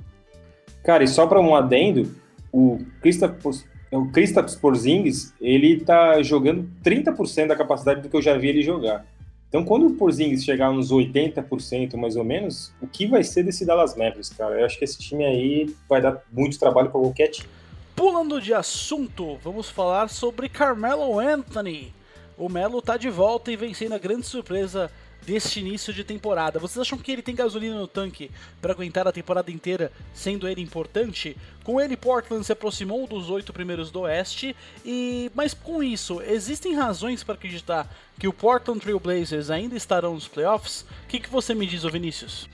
Cara, e só para um adendo, o Kristaps, o Kristaps Porzingis, ele tá jogando 30% da capacidade do que eu já vi ele jogar. Então, quando o Porzingis chegar uns 80% mais ou menos, o que vai ser desse Dallas Mavericks, cara? Eu acho que esse time aí vai dar muito trabalho para qualquer time. Pulando de assunto, vamos falar sobre Carmelo Anthony. O Melo tá de volta e vencendo a grande surpresa deste início de temporada. Vocês acham que ele tem gasolina no tanque para aguentar a temporada inteira, sendo ele importante? Com ele, Portland se aproximou dos oito primeiros do Oeste, e mas com isso, existem razões para acreditar que o Portland Trail Blazers ainda estarão nos playoffs? O que, que você me diz, Vinícius?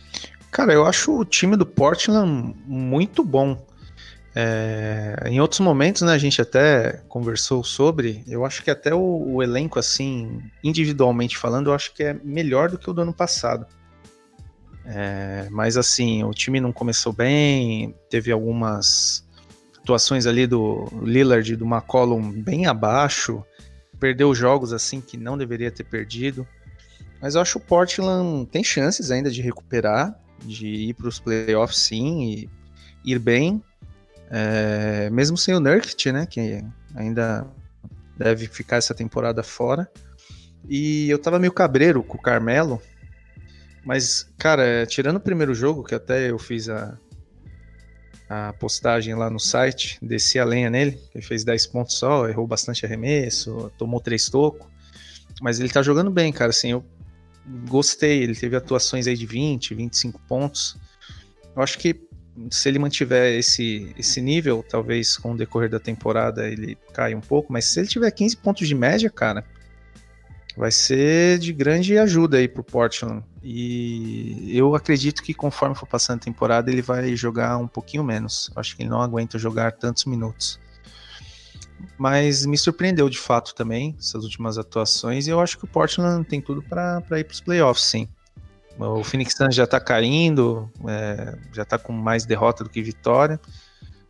Cara, eu acho o time do Portland muito bom. É, em outros momentos, né, a gente até conversou sobre. Eu acho que até o, o, elenco, assim, individualmente falando, eu acho que é melhor do que o do ano passado. É, mas assim, o time não começou bem, teve algumas atuações ali do Lillard e do McCollum bem abaixo, perdeu jogos assim que não deveria ter perdido. Mas eu acho que o Portland tem chances ainda de recuperar, de ir para os playoffs sim e ir bem. É, mesmo sem o Nurkic, né, que ainda deve ficar essa temporada fora. E eu tava meio cabreiro com o Carmelo, mas, cara, tirando o primeiro jogo, que até eu fiz a, a postagem lá no site, desci a lenha nele, ele fez 10 pontos só, errou bastante arremesso, tomou 3 tocos, mas ele tá jogando bem, cara, assim, eu gostei, ele teve atuações aí de 20, 25 pontos, eu acho que se ele mantiver esse, esse nível, talvez com o decorrer da temporada ele caia um pouco, mas se ele tiver 15 pontos de média, cara, vai ser de grande ajuda aí pro Portland. E eu acredito que conforme for passando a temporada, ele vai jogar um pouquinho menos. Acho que ele não aguenta jogar tantos minutos. Mas me surpreendeu de fato também essas últimas atuações e eu acho que o Portland tem tudo para ir para os playoffs, sim. O Phoenix Suns já está caindo, é, já está com mais derrota do que vitória.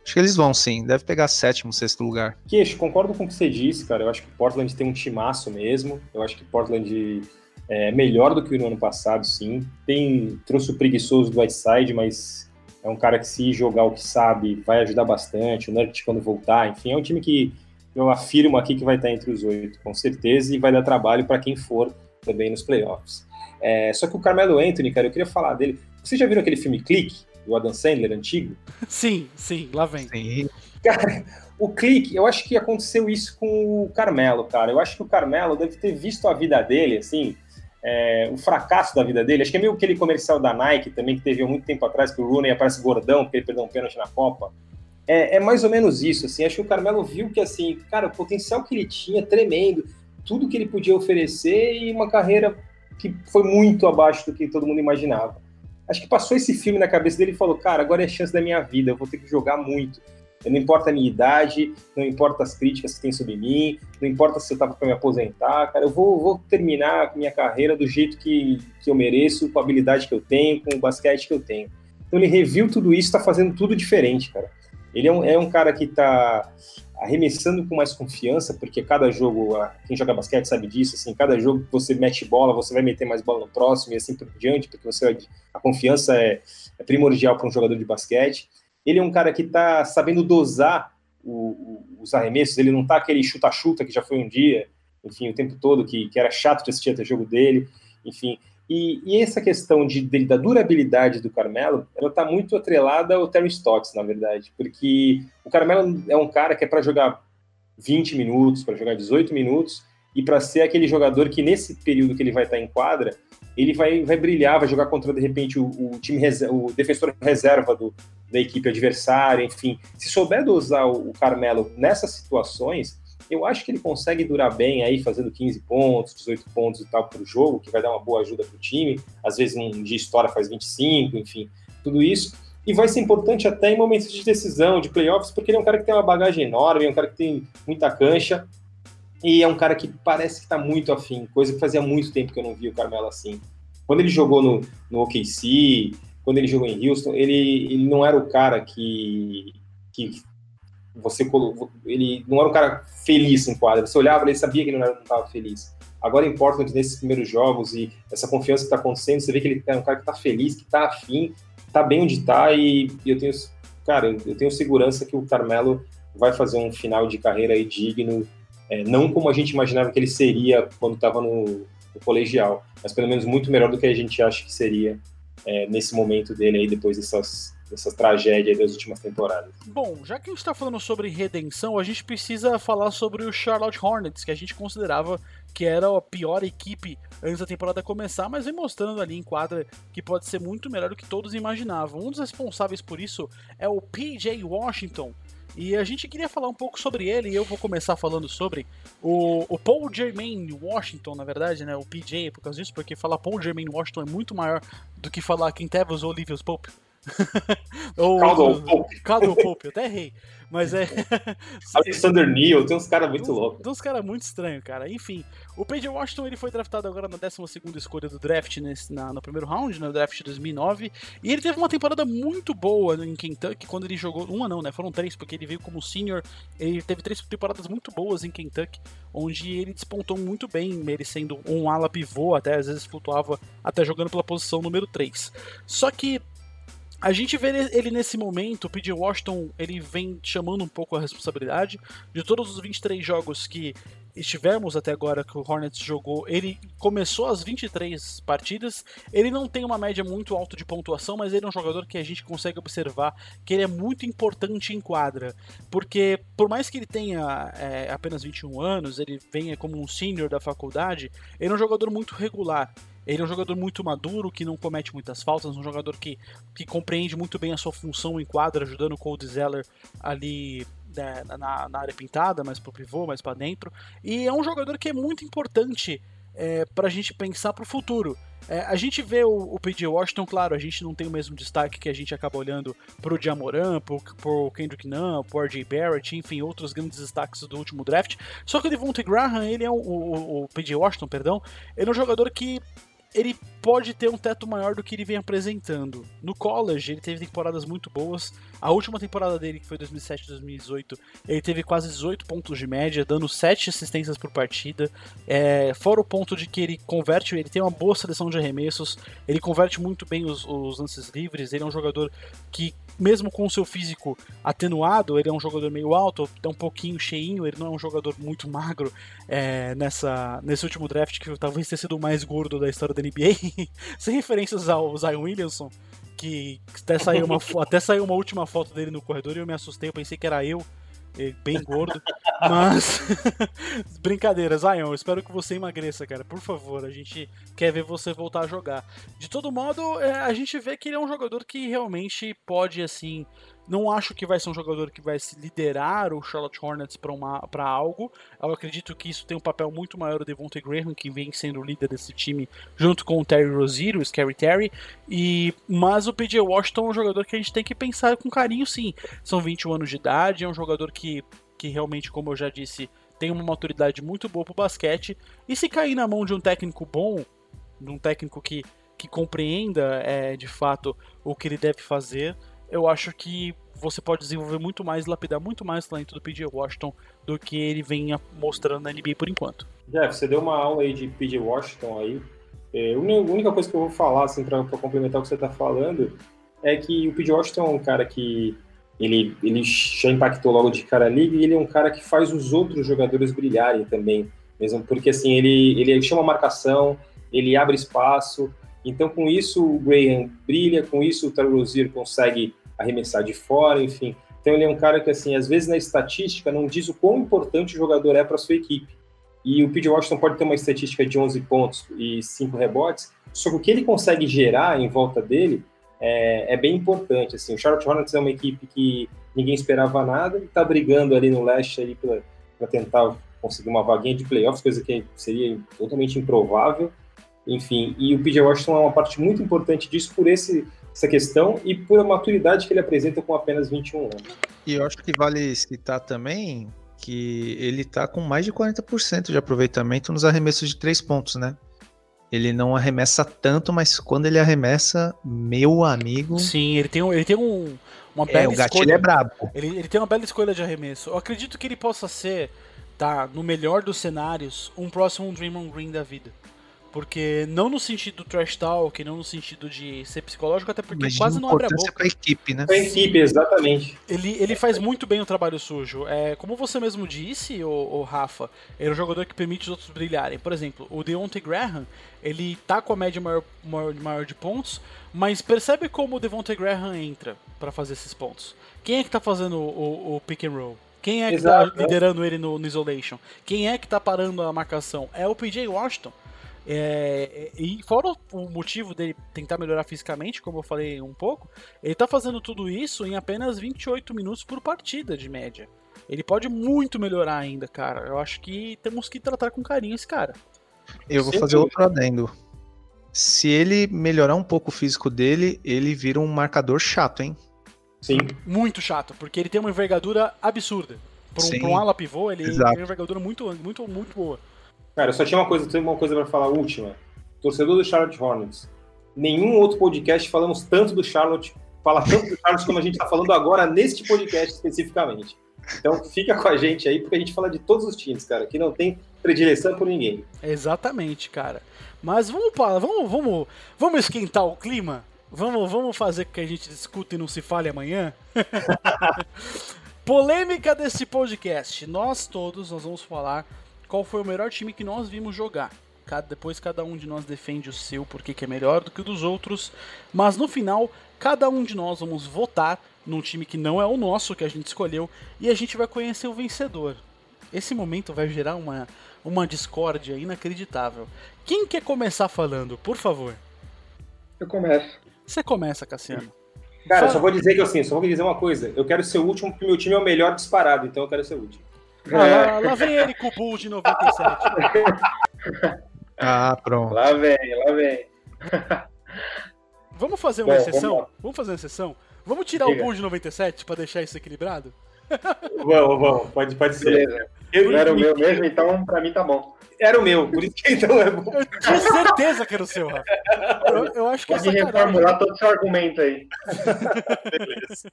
Acho que eles vão sim, deve pegar sétimo, sexto lugar. Queixo, concordo com o que você disse, cara. Eu acho que Portland tem um timaço mesmo. Eu acho que Portland é melhor do que no ano passado, sim. Tem trouxe o preguiçoso do Whiteside, mas é um cara que se jogar o que sabe vai ajudar bastante. O Nerd quando voltar, enfim, é um time que eu afirmo aqui que vai estar entre os oito, com certeza, e vai dar trabalho para quem for também nos playoffs. É, só que o Carmelo Anthony, cara, eu queria falar dele. Vocês já viram aquele filme Clique, do Adam Sandler, antigo? Sim, sim, lá vem. Sim. Cara, o Clique, eu acho que aconteceu isso com o Carmelo, cara. Eu acho que o Carmelo deve ter visto a vida dele, assim, é, o fracasso da vida dele. Acho que é meio aquele comercial da Nike também, que teve há muito tempo atrás, que o Rooney aparece gordão, porque ele perdeu um pênalti na Copa. É, é, mais ou menos isso, assim. Acho que o Carmelo viu que, assim, cara, o potencial que ele tinha, tremendo, tudo que ele podia oferecer e uma carreira que foi muito abaixo do que todo mundo imaginava. Acho que passou esse filme na cabeça dele e falou: cara, agora é a chance da minha vida, eu vou ter que jogar muito. Não importa a minha idade, não importa as críticas que tem sobre mim, não importa se eu tava para me aposentar, cara, eu vou, vou terminar minha carreira do jeito que, que eu mereço, com a habilidade que eu tenho, com o basquete que eu tenho. Então ele reviu tudo isso, está fazendo tudo diferente, cara. Ele é um, é um cara que está arremessando com mais confiança, porque cada jogo, quem joga basquete sabe disso, assim, cada jogo que você mete bola, você vai meter mais bola no próximo e assim por diante, porque você, a confiança é, é primordial para um jogador de basquete. Ele é um cara que está sabendo dosar o, o, os arremessos, ele não está aquele chuta-chuta que já foi um dia, enfim, o tempo todo, que, que era chato de assistir até o jogo dele, enfim. E, e, essa questão de, de, da durabilidade do Carmelo, ela está muito atrelada ao Terry Stotts, na verdade, porque o Carmelo é um cara que é para jogar 20 minutos, para jogar 18 minutos, e para ser aquele jogador que nesse período que ele vai estar tá em quadra, ele vai, vai brilhar, vai jogar contra, de repente, o, o time, o defensor reserva do, da equipe adversária, enfim. Se souber dosar o, o Carmelo nessas situações, eu acho que ele consegue durar bem aí, fazendo 15 pontos, 18 pontos e tal por jogo, que vai dar uma boa ajuda para o time. Às vezes, um dia história faz 25, enfim, tudo isso. E vai ser importante até em momentos de decisão, de playoffs, porque ele é um cara que tem uma bagagem enorme, é um cara que tem muita cancha, e é um cara que parece que está muito afim, coisa que fazia muito tempo que eu não vi o Carmelo assim. Quando ele jogou no, no OKC, quando ele jogou em Houston, ele, ele não era o cara que, que você ele não era um cara feliz em quadra. Você olhava, ele sabia que ele não estava feliz. Agora em Portland, nesses primeiros jogos e essa confiança que está acontecendo, você vê que ele é um cara que está feliz, que está afim, está bem onde está e eu tenho, cara, eu tenho segurança que o Carmelo vai fazer um final de carreira digno, é, não como a gente imaginava que ele seria quando estava no, no, colegial, mas pelo menos muito melhor do que a gente acha que seria é, nesse momento dele aí depois dessas dessa tragédia das últimas temporadas. Bom, já que a gente está falando sobre redenção, a gente precisa falar sobre o Charlotte Hornets, que a gente considerava que era a pior equipe antes da temporada começar, mas vem mostrando ali em quadra que pode ser muito melhor do que todos imaginavam. Um dos responsáveis por isso é o PJ Washington. E a gente queria falar um pouco sobre ele, e eu vou começar falando sobre o, o Paul Germain Washington, na verdade, né? O PJ, por causa disso, porque falar Paul Germain Washington é muito maior do que falar Quintevious ou Livius Pope. Ou, Caldwell Pope. Caldwell Pope, até errei. Mas é. Alexander Neal, tem uns caras muito loucos. Tem uns caras muito estranhos, cara. Enfim, o Page Washington ele foi draftado agora na 12 escolha do draft nesse, na, no primeiro round, no draft de 2009. E ele teve uma temporada muito boa em Kentucky quando ele jogou. Uma não, né? Foram três, porque ele veio como senior. Ele teve três temporadas muito boas em Kentucky, onde ele despontou muito bem, merecendo um ala pivô, até às vezes flutuava até jogando pela posição número 3. Só que a gente vê ele nesse momento, o P.J. Washington, ele vem chamando um pouco a responsabilidade de todos os 23 jogos que estivemos até agora que o Hornets jogou, ele começou as 23 partidas, ele não tem uma média muito alta de pontuação, mas ele é um jogador que a gente consegue observar que ele é muito importante em quadra, porque por mais que ele tenha é, apenas 21 anos, ele venha como um senior da faculdade, ele é um jogador muito regular, Ele é um jogador muito maduro, que não comete muitas faltas, um jogador que, que compreende muito bem a sua função em quadra, ajudando o Cold Zeller ali né, na, na, área pintada, mais pro pivô, mais para dentro. E é um jogador que é muito importante é, para a gente pensar para o futuro. É, a gente vê o, o P.J. Washington, claro, a gente não tem o mesmo destaque que a gente acaba olhando pro Jamoran, pro, pro Kendrick Nunn, pro R.J. Barrett, enfim, outros grandes destaques do último draft. Só que o Devontae Graham, ele é o, o P.J. Washington, perdão, ele é um jogador que ele pode ter um teto maior do que ele vem apresentando. No college, ele teve temporadas muito boas. A última temporada dele, que foi 2007-2018, ele teve quase 18 pontos de média, dando 7 assistências por partida. É, fora o ponto de que ele converte, ele tem uma boa seleção de arremessos, ele converte muito bem os, os lances livres, ele é um jogador que mesmo com o seu físico atenuado, ele é um jogador meio alto, é um pouquinho cheinho, ele não é um jogador muito magro é, nessa, nesse último draft, que talvez tenha sido o mais gordo da história da NBA, sem referências ao Zion Williamson, que até saiu, uma, até saiu uma última foto dele no corredor e eu me assustei, eu pensei que era eu, bem gordo. Mas. Brincadeiras, Zion, espero que você emagreça, cara. Por favor, a gente quer ver você voltar a jogar. De todo modo, é, a gente vê que ele é um jogador que realmente pode, assim, não acho que vai ser um jogador que vai se liderar o Charlotte Hornets para algo. Eu acredito que isso tem um papel muito maior do Devontae Graham, que vem sendo o líder desse time, junto com o Terry Rozier, o Scary Terry. E, mas o PJ Washington é um jogador que a gente tem que pensar com carinho, sim. São 21 anos de idade, é um jogador que, que realmente, como eu já disse, tem uma maturidade muito boa para o basquete. E se cair na mão de um técnico bom, de um técnico que, que compreenda é, de fato o que ele deve fazer eu acho que você pode desenvolver muito mais, lapidar muito mais o talento do PJ Washington do que ele venha mostrando na NBA por enquanto. Jeff, você deu uma aula aí de PJ Washington aí. É, a única coisa que eu vou falar, assim, para complementar o que você está falando, é que o PJ Washington é um cara que ele, ele já impactou logo de cara a liga e ele é um cara que faz os outros jogadores brilharem também, mesmo porque assim ele, ele chama marcação, ele abre espaço, então, com isso, o Graham brilha, com isso, o Terry consegue arremessar de fora, enfim. Então, ele é um cara que, assim, às vezes na estatística não diz o quão importante o jogador é para sua equipe. E o P.J. Washington pode ter uma estatística de 11 pontos e 5 rebotes, só que o que ele consegue gerar em volta dele é, é bem importante. Assim, o Charlotte Hornets é uma equipe que ninguém esperava nada, está brigando ali no leste para tentar conseguir uma vaguinha de playoffs, coisa que seria totalmente improvável. Enfim, e o PJ Washington é uma parte muito importante disso por esse, essa questão e por a maturidade que ele apresenta com apenas 21 anos. E eu acho que vale citar também que ele tá com mais de 40% de aproveitamento nos arremessos de três pontos, né? Ele não arremessa tanto, mas quando ele arremessa, meu amigo. Sim, ele tem, um, ele tem um, uma bela é, o gatilho escolha. é brabo. Ele, ele tem uma bela escolha de arremesso. Eu acredito que ele possa ser, tá, no melhor dos cenários, um próximo Draymond Green da vida. Porque não no sentido do trash talk, não no sentido de ser psicológico, até porque Mas quase não abre a boca. Com a equipe, né? Com a equipe, exatamente. Ele, ele faz muito bem o trabalho sujo. É, como você mesmo disse, o, o Rafa, ele é um jogador que permite os outros brilharem. Por exemplo, o Deontay Graham, ele tá com a média maior, maior, maior de pontos, mas percebe como o Devontae Graham entra para fazer esses pontos. Quem é que tá fazendo o, o, o pick and roll? Quem é que tá Exato, tá liderando ele no, no isolation? Quem é que tá parando a marcação? É o PJ Washington. É, e fora o motivo dele tentar melhorar fisicamente, como eu falei um pouco, ele tá fazendo tudo isso em apenas 28 minutos por partida de média. Ele pode muito melhorar ainda, cara. Eu acho que temos que tratar com carinho esse cara. Eu vou fazer outro adendo. Se ele melhorar um pouco o físico dele, ele vira um marcador chato, hein? Sim. Muito chato, porque ele tem uma envergadura absurda. Para um, um ala pivô, ele Exato. tem uma envergadura muito, muito, muito boa. Cara, só tinha uma coisa, tem uma coisa para falar última. Torcedor do Charlotte Hornets. Nenhum outro podcast falamos tanto do Charlotte, fala tanto do Charlotte como a gente está falando agora neste podcast especificamente. Então fica com a gente aí, porque a gente fala de todos os times, cara, que não tem predileção por ninguém. Exatamente, cara. Mas vamos para, vamos, vamos, vamos esquentar o clima. Vamos, vamos fazer com que a gente discuta e não se fale amanhã. Polêmica desse podcast. Nós todos nós vamos falar qual foi o melhor time que nós vimos jogar. Cada, depois cada um de nós defende o seu porque que é melhor do que o dos outros. Mas no final, cada um de nós vamos votar num time que não é o nosso, que a gente escolheu, e a gente vai conhecer o vencedor. esse momento vai gerar uma, uma discórdia inacreditável. Quem quer começar falando, por favor? Eu começo. Você começa, Cassiano. Cara, só vou dizer que assim, só vou dizer uma coisa. Eu quero ser o último, porque meu time é o melhor disparado, então eu quero ser o último. Ah, lá, lá vem ele com o Bull de 97. Ah, pronto. Lá vem, lá vem. Vamos fazer uma Bom, exceção? vamos Vamos, fazer uma exceção? Vamos tirar Diga. o Bull de 97 pra deixar isso equilibrado? Vamos, vamos, pode, pode ser. Beleza. Eu- Não era o meu mesmo, então pra mim tá bom. Era o meu, por isso que então é bom. Eu tinha certeza que era o seu, Rafa. Eu, eu acho que é Pode sacanagem. reformular todo o seu argumento aí. Beleza.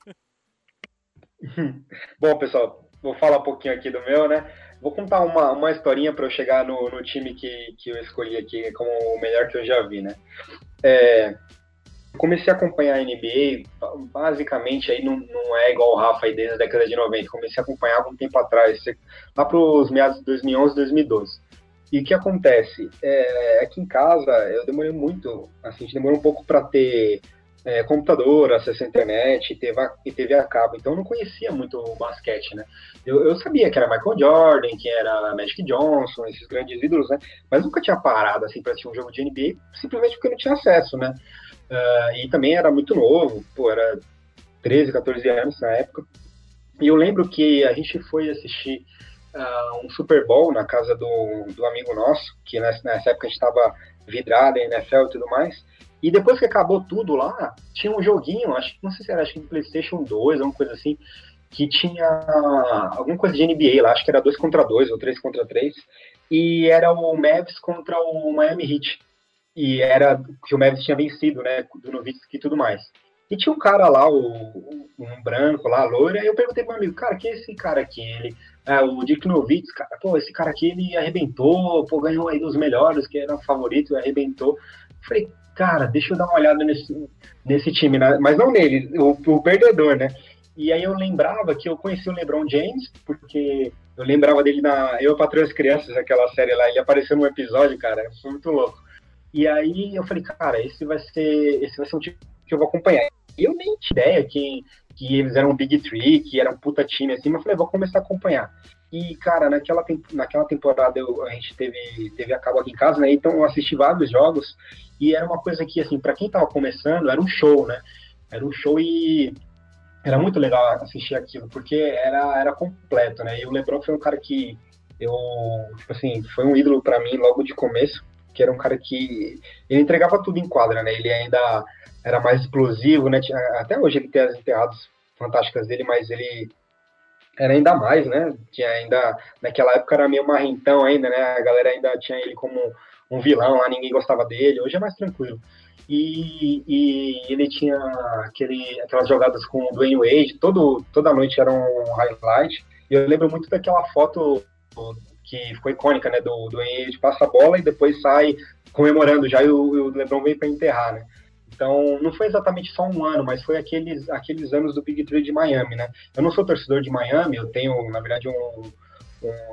Bom, pessoal, vou falar um pouquinho aqui do meu, né? Vou contar uma, uma historinha para eu chegar no, no time que, que eu escolhi aqui como o melhor que eu já vi, né? É, comecei a acompanhar a NBA, basicamente aí não, não é igual o Rafa aí desde a década de 90. Comecei a acompanhar algum tempo atrás, lá para os meados de 2011, 2012. E o que acontece? É, aqui em casa eu demorei muito, assim, a gente demorou um pouco para ter é, computador, acesso à internet TV, a- e TV a cabo, então não conhecia muito o basquete, né? Eu, eu sabia que era Michael Jordan, que era Magic Johnson, esses grandes ídolos, né? Mas nunca tinha parado, assim, para assistir um jogo de NBA, simplesmente porque não tinha acesso, né? Ah, e também era muito novo, pô, era 13, 14 anos na época. E eu lembro que a gente foi assistir ah, um Super Bowl na casa do, do amigo nosso, que nessa, nessa época a gente estava vidrado em NFL e tudo mais. E depois que acabou tudo lá, tinha um joguinho, acho não sei se era, acho que no PlayStation 2, alguma coisa assim, que tinha alguma coisa de NBA lá, acho que era 2 contra 2 ou 3 contra 3, e era o Mavs contra o Miami Heat. E era que o Mavs tinha vencido, né, do Nowitzki e tudo mais. E tinha um cara lá, o, um branco lá, loiro, aí eu perguntei pro meu amigo, cara, quem é esse cara aqui? Ele, ah, o Dick Nowitzki, cara, pô, esse cara aqui, ele arrebentou, pô, ganhou aí dos melhores, que era o favorito, arrebentou. Falei, cara, deixa eu dar uma olhada nesse, nesse time, né? mas não nele, o, o perdedor, né? E aí eu lembrava que eu conheci o LeBron James, porque eu lembrava dele na Eu Patrulho as Crianças, aquela série lá, ele apareceu num episódio, cara, foi muito louco. E aí eu falei, cara, esse vai ser, esse vai ser um time que eu vou acompanhar. E eu nem tinha ideia que, que eles eram um Big Three, que era um puta time assim, mas eu falei, vou começar a acompanhar. E, cara, naquela, naquela temporada eu, a gente teve, teve a cabo aqui em casa, né? Então eu assisti vários jogos e era uma coisa que, assim, para quem tava começando, era um show, né? Era um show e era muito legal assistir aquilo, porque era, era completo, né? E o LeBron foi um cara que eu, tipo assim, foi um ídolo para mim logo de começo, que era um cara que ele entregava tudo em quadra, né? Ele ainda era mais explosivo, né? Até hoje ele tem as enterradas fantásticas dele, mas ele era ainda mais, né? Tinha ainda naquela época era meio marrentão ainda, né? A galera ainda tinha ele como um vilão lá, ninguém gostava dele. Hoje é mais tranquilo. E, e ele tinha aquele, aquelas jogadas com o Dwayne Wade, todo, toda noite era um highlight. E eu lembro muito daquela foto que ficou icônica, né? Do Dwayne Wade passa a bola e depois sai comemorando já e o, o LeBron veio para enterrar, né? Então, não foi exatamente só um ano, mas foi aqueles, aqueles anos do Big Three de Miami, né? Eu não sou torcedor de Miami, eu tenho, na verdade, um,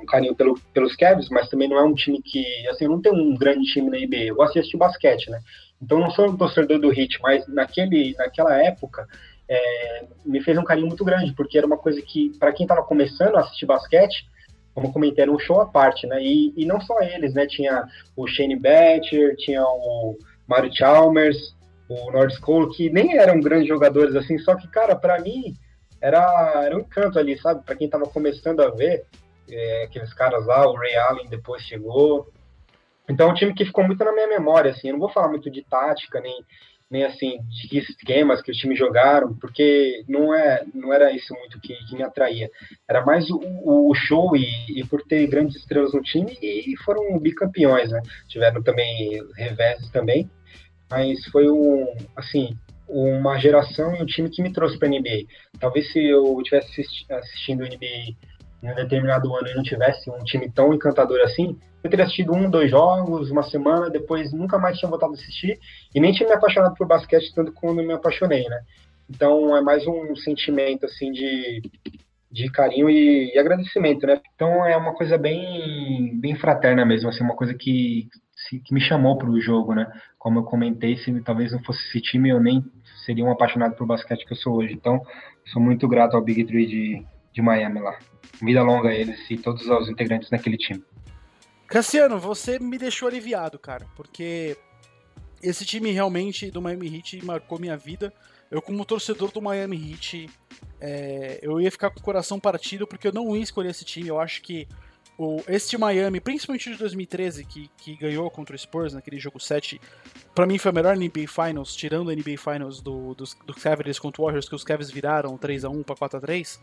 um carinho pelo, pelos Cavs, mas também não é um time que, assim, eu não tenho um grande time na NBA, eu gosto de assistir basquete, né? Então, não sou um torcedor do Heat, mas naquele, naquela época, é, me fez um carinho muito grande, porque era uma coisa que, para quem estava começando a assistir basquete, como comentei, era um show à parte, né? E, e não só eles, né? Tinha o Shane Batcher, tinha o Mario Chalmers, o Norris Cole, que nem eram grandes jogadores assim, só que, cara, para mim era, era um encanto ali, sabe? Para quem tava começando a ver, é, aqueles caras lá, o Ray Allen depois chegou. Então, é um time que ficou muito na minha memória, assim. Eu não vou falar muito de tática, nem, nem assim, de esquemas que os times jogaram, porque não, é, não era isso muito que, que me atraía. Era mais o, o show e, e, por ter grandes estrelas no time e foram bicampeões, né? Tiveram também reveses também mas foi um, assim, uma geração e um time que me trouxe para a NBA. Talvez se eu tivesse assistindo NBA em um determinado ano e não tivesse um time tão encantador assim, eu teria assistido um, dois jogos, uma semana, depois nunca mais tinha voltado a assistir e nem tinha me apaixonado por basquete tanto quando me apaixonei, né? Então é mais um sentimento assim de, de carinho e, e agradecimento, né? Então é uma coisa bem bem fraterna mesmo, assim, uma coisa que que me chamou para o jogo, né? Como eu comentei, se talvez não fosse esse time, eu nem seria um apaixonado por basquete que eu sou hoje. Então, sou muito grato ao Big Three de, de Miami lá. Vida longa a eles e todos os integrantes daquele time. Cassiano, você me deixou aliviado, cara, porque esse time realmente do Miami Heat marcou minha vida. Eu, como torcedor do Miami Heat, é, eu ia ficar com o coração partido porque eu não ia escolher esse time. Eu acho que o, este Miami, principalmente de 2013, que, que ganhou contra o Spurs naquele jogo 7, para mim foi a melhor NBA Finals, tirando a NBA Finals do, dos, do Cavaliers contra o Warriors, que os Cavs viraram 3x1 para 4x3.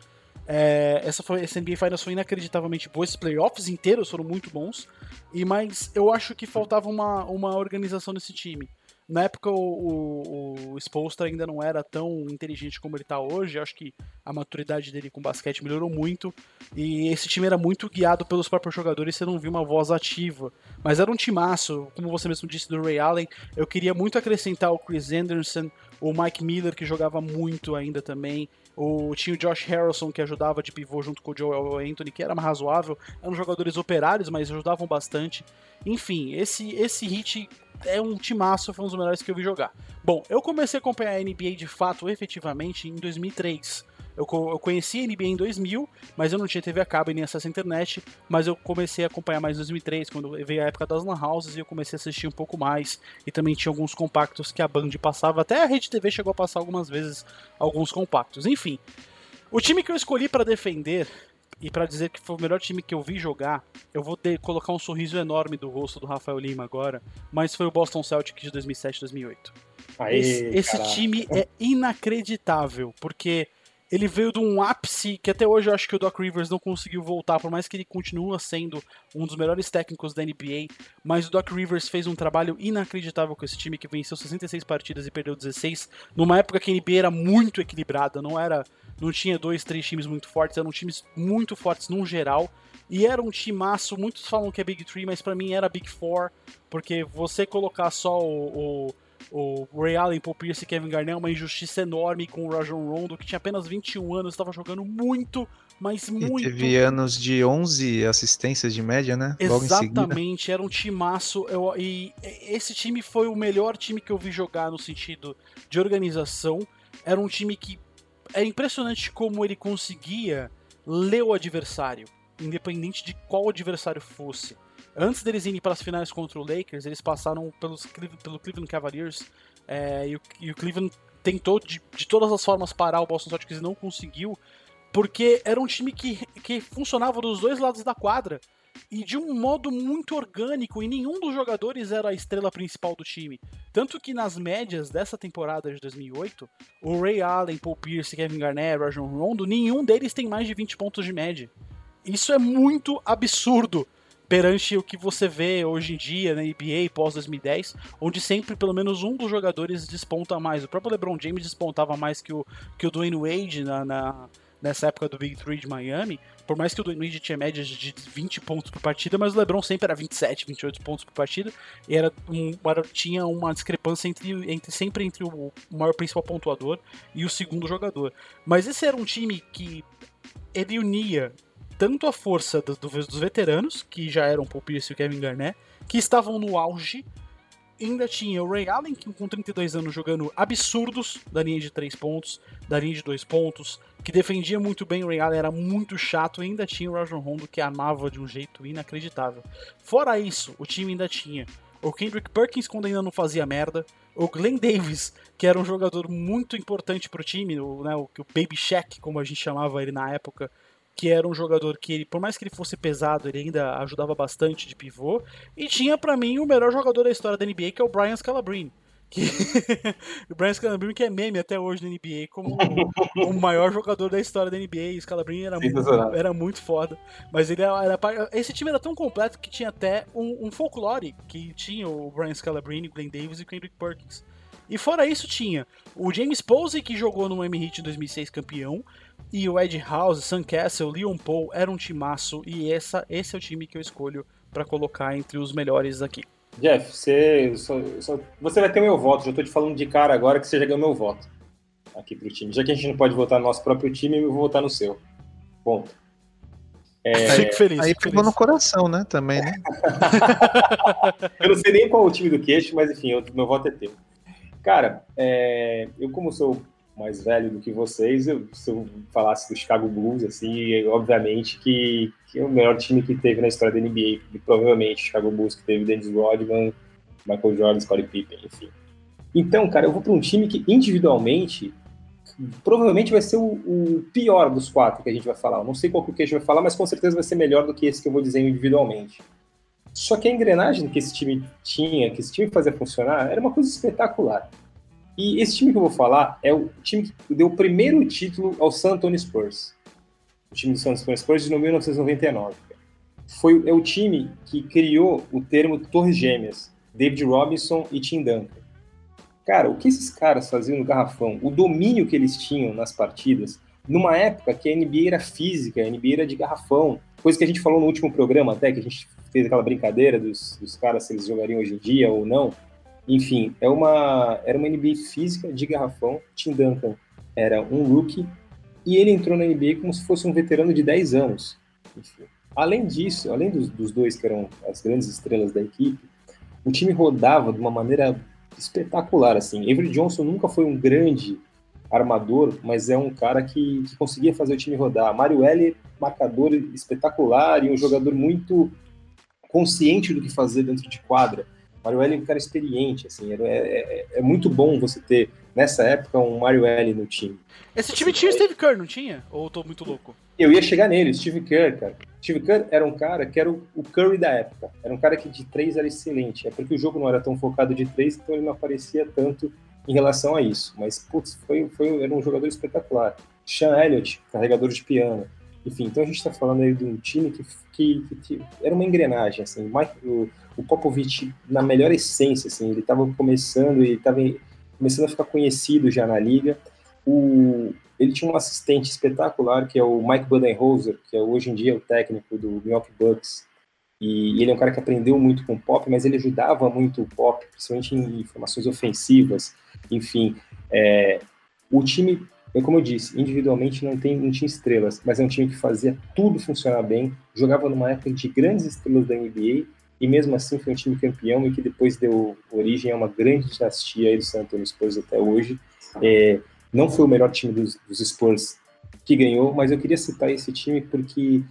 É, essa, foi, essa NBA Finals foi inacreditavelmente boa, esses playoffs inteiros foram muito bons, e mas eu acho que faltava uma, uma organização nesse time. Na época, o, o, o ainda não era tão inteligente como ele está hoje. Acho que a maturidade dele com basquete melhorou muito. E esse time era muito guiado pelos próprios jogadores. Você não viu uma voz ativa. Mas era um timaço, como você mesmo disse, do Ray Allen. Eu queria muito acrescentar o Chris Anderson, o Mike Miller, que jogava muito ainda também. O, tinha o Josh Harrison, que ajudava de pivô junto com o Joel Anthony, que era razoável. Eram jogadores operários, mas ajudavam bastante. Enfim, esse, esse hit é um timaço, foi um dos melhores que eu vi jogar. Bom, eu comecei a acompanhar a NBA de fato, efetivamente, em 2003. Eu, eu conheci a NBA em 2000, mas eu não tinha TV a cabo e nem acesso à internet, mas eu comecei a acompanhar mais em 2003, quando veio a época das lan houses e eu comecei a assistir um pouco mais, e também tinha alguns compactos que a Band passava, até a Rede TV chegou a passar algumas vezes alguns compactos. Enfim, o time que eu escolhi para defender e para dizer que foi o melhor time que eu vi jogar, eu vou ter, colocar um sorriso enorme do rosto do Rafael Lima agora, mas foi o Boston Celtics de 2007 2008. Aê, esse, esse time é inacreditável, porque ele veio de um ápice que até hoje eu acho que o Doc Rivers não conseguiu voltar, por mais que ele continue sendo um dos melhores técnicos da NBA, mas o Doc Rivers fez um trabalho inacreditável com esse time que venceu 66 partidas e perdeu 16, numa época que a NBA era muito equilibrada, não era não tinha dois, três times muito fortes, eram times muito fortes num geral. E era um timaço, muitos falam que é Big Three, mas para mim era Big Four, porque você colocar só o, o, o Ray Allen, Paul Pierce e Kevin Garnett uma injustiça enorme com o Rajon Rondo, que tinha apenas 21 anos, estava jogando muito, mas muito. E teve anos de 11 assistências de média, né? Exatamente, era um timaço. Eu, e esse time foi o melhor time que eu vi jogar no sentido de organização. Era um time que é impressionante como ele conseguia ler o adversário, independente de qual adversário fosse. Antes deles irem para as finais contra o Lakers, eles passaram pelos, pelo Cleveland Cavaliers é, e, o, e, o, Cleveland tentou de, de, todas as formas parar o Boston Celtics e não conseguiu, porque era um time que, que funcionava dos dois lados da quadra e de um modo muito orgânico, e nenhum dos jogadores era a estrela principal do time. Tanto que nas médias dessa temporada de 2008, o Ray Allen, Paul Pierce, Kevin Garnett, Rajon Rondo, nenhum deles tem mais de 20 pontos de média. Isso é muito absurdo perante o que você vê hoje em dia na NBA pós 2010, onde sempre pelo menos um dos jogadores desponta mais. O próprio LeBron James despontava mais que o, que o Dwayne Wade na, na nessa época do Big Three de Miami, por mais que o Dwayne Wade tinha médias de 20 pontos por partida, mas o LeBron sempre era 27, 28 pontos por partida, e era, um, era tinha uma discrepância entre, entre sempre entre o maior principal pontuador e o segundo jogador. Mas esse era um time que ele unia tanto a força do, do, dos veteranos, que já eram Paul Pierce e o Kevin Garnett, que estavam no auge, ainda tinha o Ray Allen, que com 32 anos jogando absurdos da linha de 3 pontos, da linha de 2 pontos, que defendia muito bem o Ray Allen, era muito chato, e ainda tinha o Rajon Rondo, que amava de um jeito inacreditável. Fora isso, o time ainda tinha o Kendrick Perkins, quando ainda não fazia merda, o Glenn Davis, que era um jogador muito importante pro time, o, né, o, o Baby Shack, como a gente chamava ele na época, que era um jogador que, ele, por mais que ele fosse pesado, ele ainda ajudava bastante de pivô. E tinha para mim o melhor jogador da história da NBA, que é o Brian Scalabrine. Que... o Brian Scalabrine que é meme até hoje na NBA como o, maior jogador da história da NBA. O Scalabrine era, muito, era muito foda. Mas ele era, esse time era tão completo que tinha até um, um folclore que tinha o Brian Scalabrine, o Glenn Davis e o Kendrick Perkins. E fora isso tinha o James Posey que jogou no Miami Heat em 2006 campeão, e o Ed House, Sam Castle, Leon Paul era um timaço e essa, esse é o time que eu escolho para colocar entre os melhores aqui. Jeff, você, só, só, você vai ter o meu voto, já estou te falando de cara agora que você já ganhou meu voto aqui pro time. Já que a gente não pode votar no nosso próprio time, eu vou votar no seu. Ponto. É... Fico feliz. Aí ficou no coração, né? Também, né? eu não sei nem qual é o time do queixo, mas enfim, eu, meu voto é teu. Cara, é, eu como sou mais velho do que vocês, eu, se eu falasse do Chicago Bulls, assim, obviamente que, que, é o melhor time que teve na história da NBA, e provavelmente Chicago Bulls que teve Dennis Rodman, Michael Jordan, Scottie Pippen, enfim. Então, cara, eu vou para um time que individualmente provavelmente vai ser o, o, pior dos quatro que a gente vai falar. Eu não sei qual que a gente vai falar, mas com certeza vai ser melhor do que esse que eu vou dizer individualmente. Só que a engrenagem que esse time tinha, que esse time fazia funcionar, era uma coisa espetacular. E esse time que eu vou falar é o time que deu o primeiro título ao San Antonio Spurs. O time do San Antonio Spurs de 1999. Foi, é o time que criou o termo Torres Gêmeas, David Robinson e Tim Duncan. Cara, o que esses caras faziam no garrafão, o domínio que eles tinham nas partidas, numa época que a NBA era física, a NBA era de garrafão, coisa que a gente falou no último programa até, que a gente fez aquela brincadeira dos, dos caras se eles jogariam hoje em dia ou não. Enfim, é uma, era uma NBA física de garrafão. Tim Duncan era um rookie e ele entrou na NBA como se fosse um veterano de 10 anos. Enfim. Além disso, além dos, dos dois que eram as grandes estrelas da equipe, o time rodava de uma maneira espetacular. Assim, Avery Johnson nunca foi um grande armador, mas é um cara que, que conseguia fazer o time rodar. Mario L, marcador espetacular e um jogador muito consciente do que fazer dentro de quadra. Mario L é um cara experiente, assim, é, é, é, muito bom você ter, nessa época, um Mario L no time. Esse time assim, tinha o Steve Kerr, não tinha? Ou eu tô muito louco? Eu ia chegar nele, Steve Kerr, cara. Steve Kerr era um cara que era o, o Curry da época. Era um cara que de três era excelente. É porque o jogo não era tão focado de três, então ele não aparecia tanto em relação a isso. Mas, putz, foi, foi, era um jogador espetacular. Sean Elliott, carregador de piano. Enfim, então a gente está falando aí de um time que, que, que, era uma engrenagem, assim, o, o Popovich na melhor essência, assim, ele estava começando e estava começando a ficar conhecido já na liga. O, ele tinha um assistente espetacular que é o Mike Budenholzer, que é hoje em dia o técnico do Milwaukee Bucks. E ele é um cara que aprendeu muito com o Pop, mas ele ajudava muito o Pop, principalmente em informações ofensivas. Enfim, é, o time então, como eu disse, individualmente não, tem, não tinha estrelas, mas é um time que fazia tudo funcionar bem, jogava numa época de grandes estrelas da NBA, e mesmo assim foi um time campeão e que depois deu origem a uma grande dinastia aí do San Antonio Spurs até hoje. É, não foi o melhor time dos, dos Spurs que ganhou, mas eu queria citar esse time porque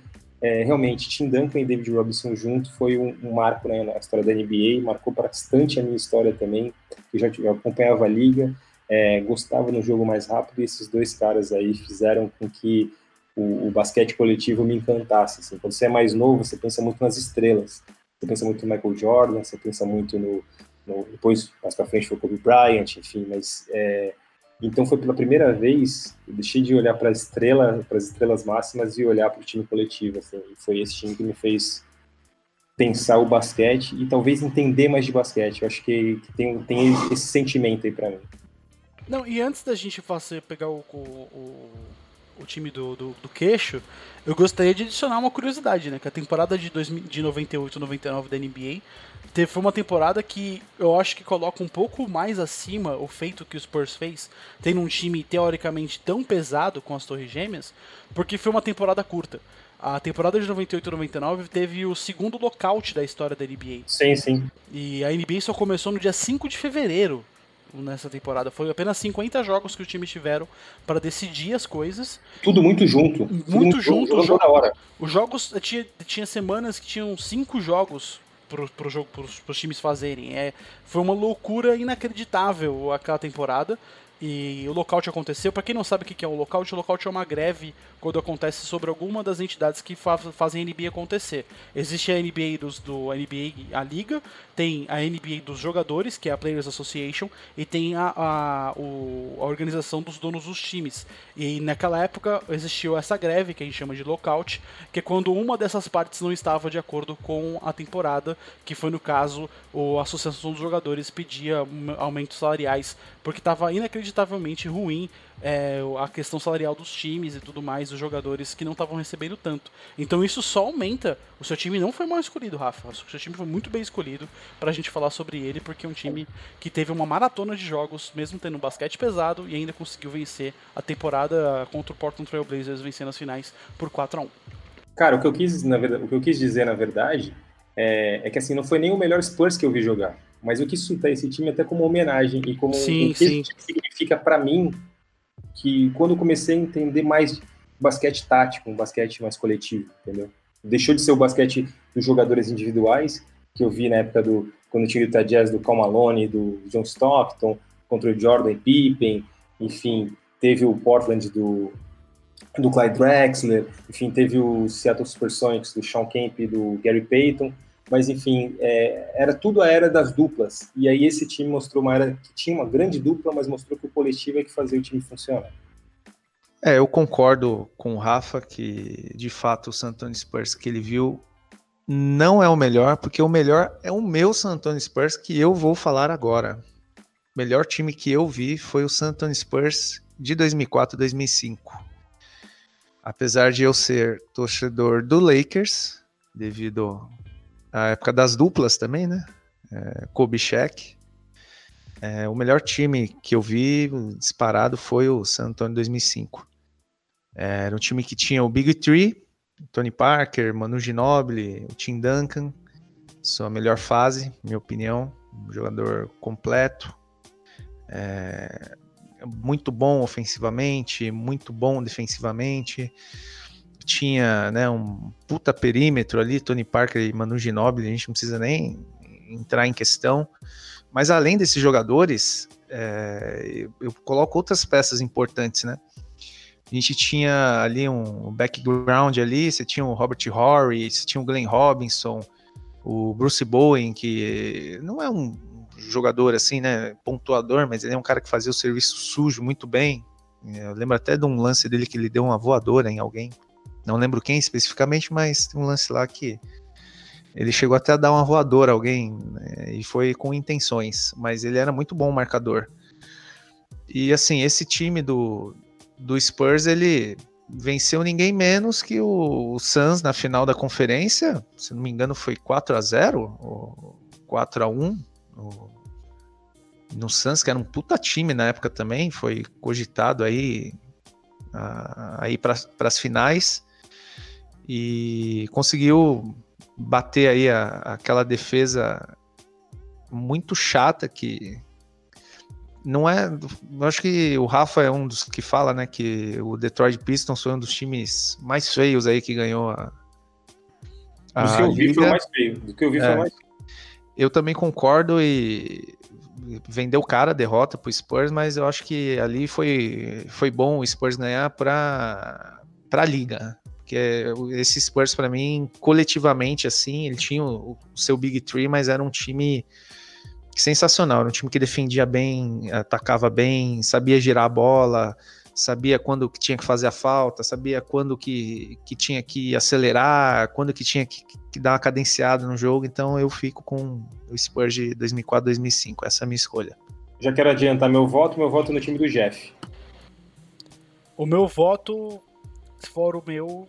é, realmente Tim Duncan e David Robinson junto foi um, um marco né, na história da NBA, marcou bastante a minha história também, que já acompanhava a liga, é, gostava no jogo mais rápido, e esses dois caras aí fizeram com que o, o, basquete coletivo me encantasse. Assim. Quando você é mais novo, você pensa muito nas estrelas. Você pensa muito no Michael Jordan, você pensa muito no. no depois, mais pra frente, foi o Kobe Bryant, enfim, mas. É, então foi pela primeira vez, eu deixei de olhar para estrela, para as estrelas máximas e olhar para o time coletivo. Assim, foi esse time que me fez pensar o basquete e talvez entender mais de basquete. Eu acho que, que tem, tem esse sentimento aí para mim. Não, e antes da gente fazer, pegar o, o, o time do, do, do, queixo, eu gostaria de adicionar uma curiosidade, né? Que a temporada de, 2000, de 98 99 da NBA teve, foi uma temporada que eu acho que coloca um pouco mais acima o feito que o Spurs fez, tendo um time teoricamente tão pesado com as Torres Gêmeas, porque foi uma temporada curta. A temporada de 98 99 teve o segundo lockout da história da NBA. Sim, sim. E a NBA só começou no dia 5 de fevereiro nessa temporada. Foi apenas 50 jogos que o time tiveram para decidir as coisas. Tudo muito junto. Muito, muito junto. junto jogo, hora. Os jogos tinha, tinha semanas que tinham cinco jogos para pro jogo, pros, pros times fazerem. É, foi uma loucura inacreditável aquela temporada. E o lockout aconteceu. Para quem não sabe o que é um lockout, o lockout é uma greve quando acontece sobre alguma das entidades que fa fazem a NBA acontecer. Existe a NBA dos, do NBA, a liga, tem a NBA dos jogadores, que é a Players Association, e tem a, a, o, a organização dos donos dos times. E naquela época existiu essa greve, que a gente chama de lockout, que é quando uma dessas partes não estava de acordo com a temporada, que foi no caso a Associação dos Jogadores pedia aumentos salariais, porque estava inacreditavelmente ruim é, a questão salarial dos times e tudo mais, dos jogadores que não estavam recebendo tanto. Então isso só aumenta. O seu time não foi mal escolhido, Rafa. O seu time foi muito bem escolhido para a gente falar sobre ele, porque é um time que teve uma maratona de jogos, mesmo tendo um basquete pesado, e ainda conseguiu vencer a temporada contra o Portland Trail Blazers, vencendo as finais por 4 a 1 Cara, o que eu quis, na verdade, o que eu quis dizer, na verdade, é, é que assim, não foi nem o melhor Spurs que eu vi jogar. Mas eu quis citar esse time até como homenagem e como sim, sim. significa para mim que quando eu comecei a entender mais basquete tático, um basquete mais coletivo, entendeu? Deixou de ser o basquete dos jogadores individuais, que eu vi na época do quando tinha o Utah Jazz do Cal Malone, do John Stockton, contra o Jordan Pippen, enfim, teve o Portland do, do Clyde Drexler, enfim, teve o Seattle Supersonics do Sean Kemp e do Gary Payton, mas enfim, é, era tudo a era das duplas, e aí esse time mostrou uma era que tinha uma grande dupla, mas mostrou que o coletivo é que fazia o time funcionar. É, eu concordo com o Rafa que, de fato, o San Antonio Spurs que ele viu não é o melhor, porque o melhor é o meu San Antonio Spurs que eu vou falar agora. O melhor time que eu vi foi o San Antonio Spurs de 2004 2005. Apesar de eu ser torcedor do Lakers, devido à época das duplas também, né? É, Kobe Shaq. É, o melhor time que eu vi disparado foi o San Antonio 2005. Era um time que tinha o Big Three, Tony Parker, Manu Ginobili, o Tim Duncan, sua melhor fase, minha opinião, um jogador completo, é, muito bom ofensivamente, muito bom defensivamente, tinha né, um puta perímetro ali, Tony Parker e Manu Ginobili, a gente não precisa nem entrar em questão, mas além desses jogadores, é, eu coloco outras peças importantes, né? A gente tinha ali um background ali, você tinha o Robert Horry, você tinha o Glenn Robinson, o Bruce Bowen, que não é um jogador assim, né, pontuador, mas ele é um cara que fazia o serviço sujo muito bem. Eu lembro até de um lance dele que ele deu uma voadora em alguém. Não lembro quem especificamente, mas tem um lance lá que ele chegou até a dar uma voadora a alguém né, e foi com intenções, mas ele era muito bom marcador. E assim, esse time do, do Spurs, ele venceu ninguém menos que o, o Suns na final da conferência, se não me engano foi 4 a 0 ou 4 a 1 no, Suns, que era um puta time na época também, foi cogitado aí aí para as finais e conseguiu bater aí a, aquela defesa muito chata que não é. Eu acho que o Rafa é um dos que fala, né, que o Detroit Pistons foi um dos times mais feios aí que ganhou a. a do que eu vi foi o mais feio. Do que eu vi é, foi o mais feio. Eu também concordo e vendeu cara a derrota pro Spurs, mas eu acho que ali foi, foi bom o Spurs ganhar para a liga. Porque esse Spurs, para mim, coletivamente, assim, ele tinha o, o seu Big Three, mas era um time sensacional. Era um time que defendia bem, atacava bem, sabia girar a bola, sabia quando que tinha que fazer a falta, sabia quando que, que tinha que acelerar, quando que tinha que, que dar uma cadenciada no jogo. Então eu fico com o Spurs de 2004, 2005. Essa é a minha escolha. Já quero adiantar meu voto, meu voto no time do Jeff. O meu voto, se for o meu,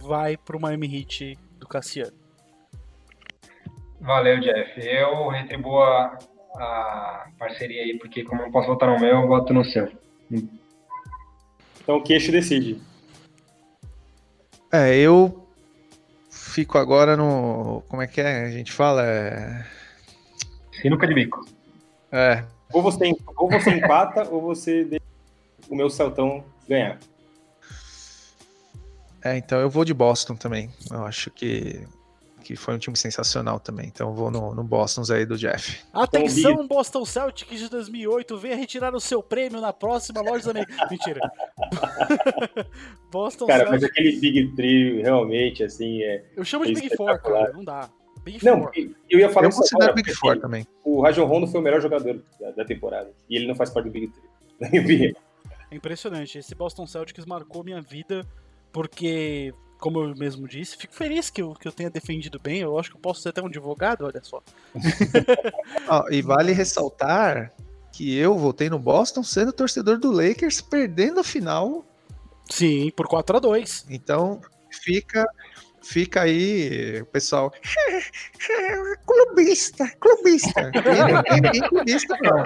vai para o Miami Heat do Cassiano. Valeu, Jeff. Eu retribuo a, a parceria aí, porque como eu não posso votar no meu, eu voto no seu. Então o queixo decide. É, eu fico agora no. Como é que é? A gente fala? É... Sinuca de bico. É. Ou você, ou você empata, ou você deixa o meu Celtão ganhar. É, então eu vou de Boston também. Eu acho que que foi um time sensacional também. Então vou no, no Boston aí do Jeff. Atenção, Boston Celtics de 2008, venha retirar o seu prêmio na próxima loja da Mentira. Boston Cara, Celtics. mas aquele Big Three realmente, assim, é. Eu chamo de é Big Four, cara, não dá. Big não, Four. eu ia falar eu considero agora, Big Four também. O Rajon Rondo foi o melhor jogador da, da, temporada. E ele não faz parte do Big Three. é impressionante. Esse Boston Celtics marcou minha vida porque como eu mesmo disse, fico feliz que eu, que eu tenha defendido bem. Eu acho que eu posso ser até um advogado, olha só. e vale ressaltar que eu votei no Boston sendo torcedor do Lakers, perdendo a final. Sim, por 4 a 2 Então fica fica aí, o pessoal. clubista, clubista. Não tem ninguém clubista, não.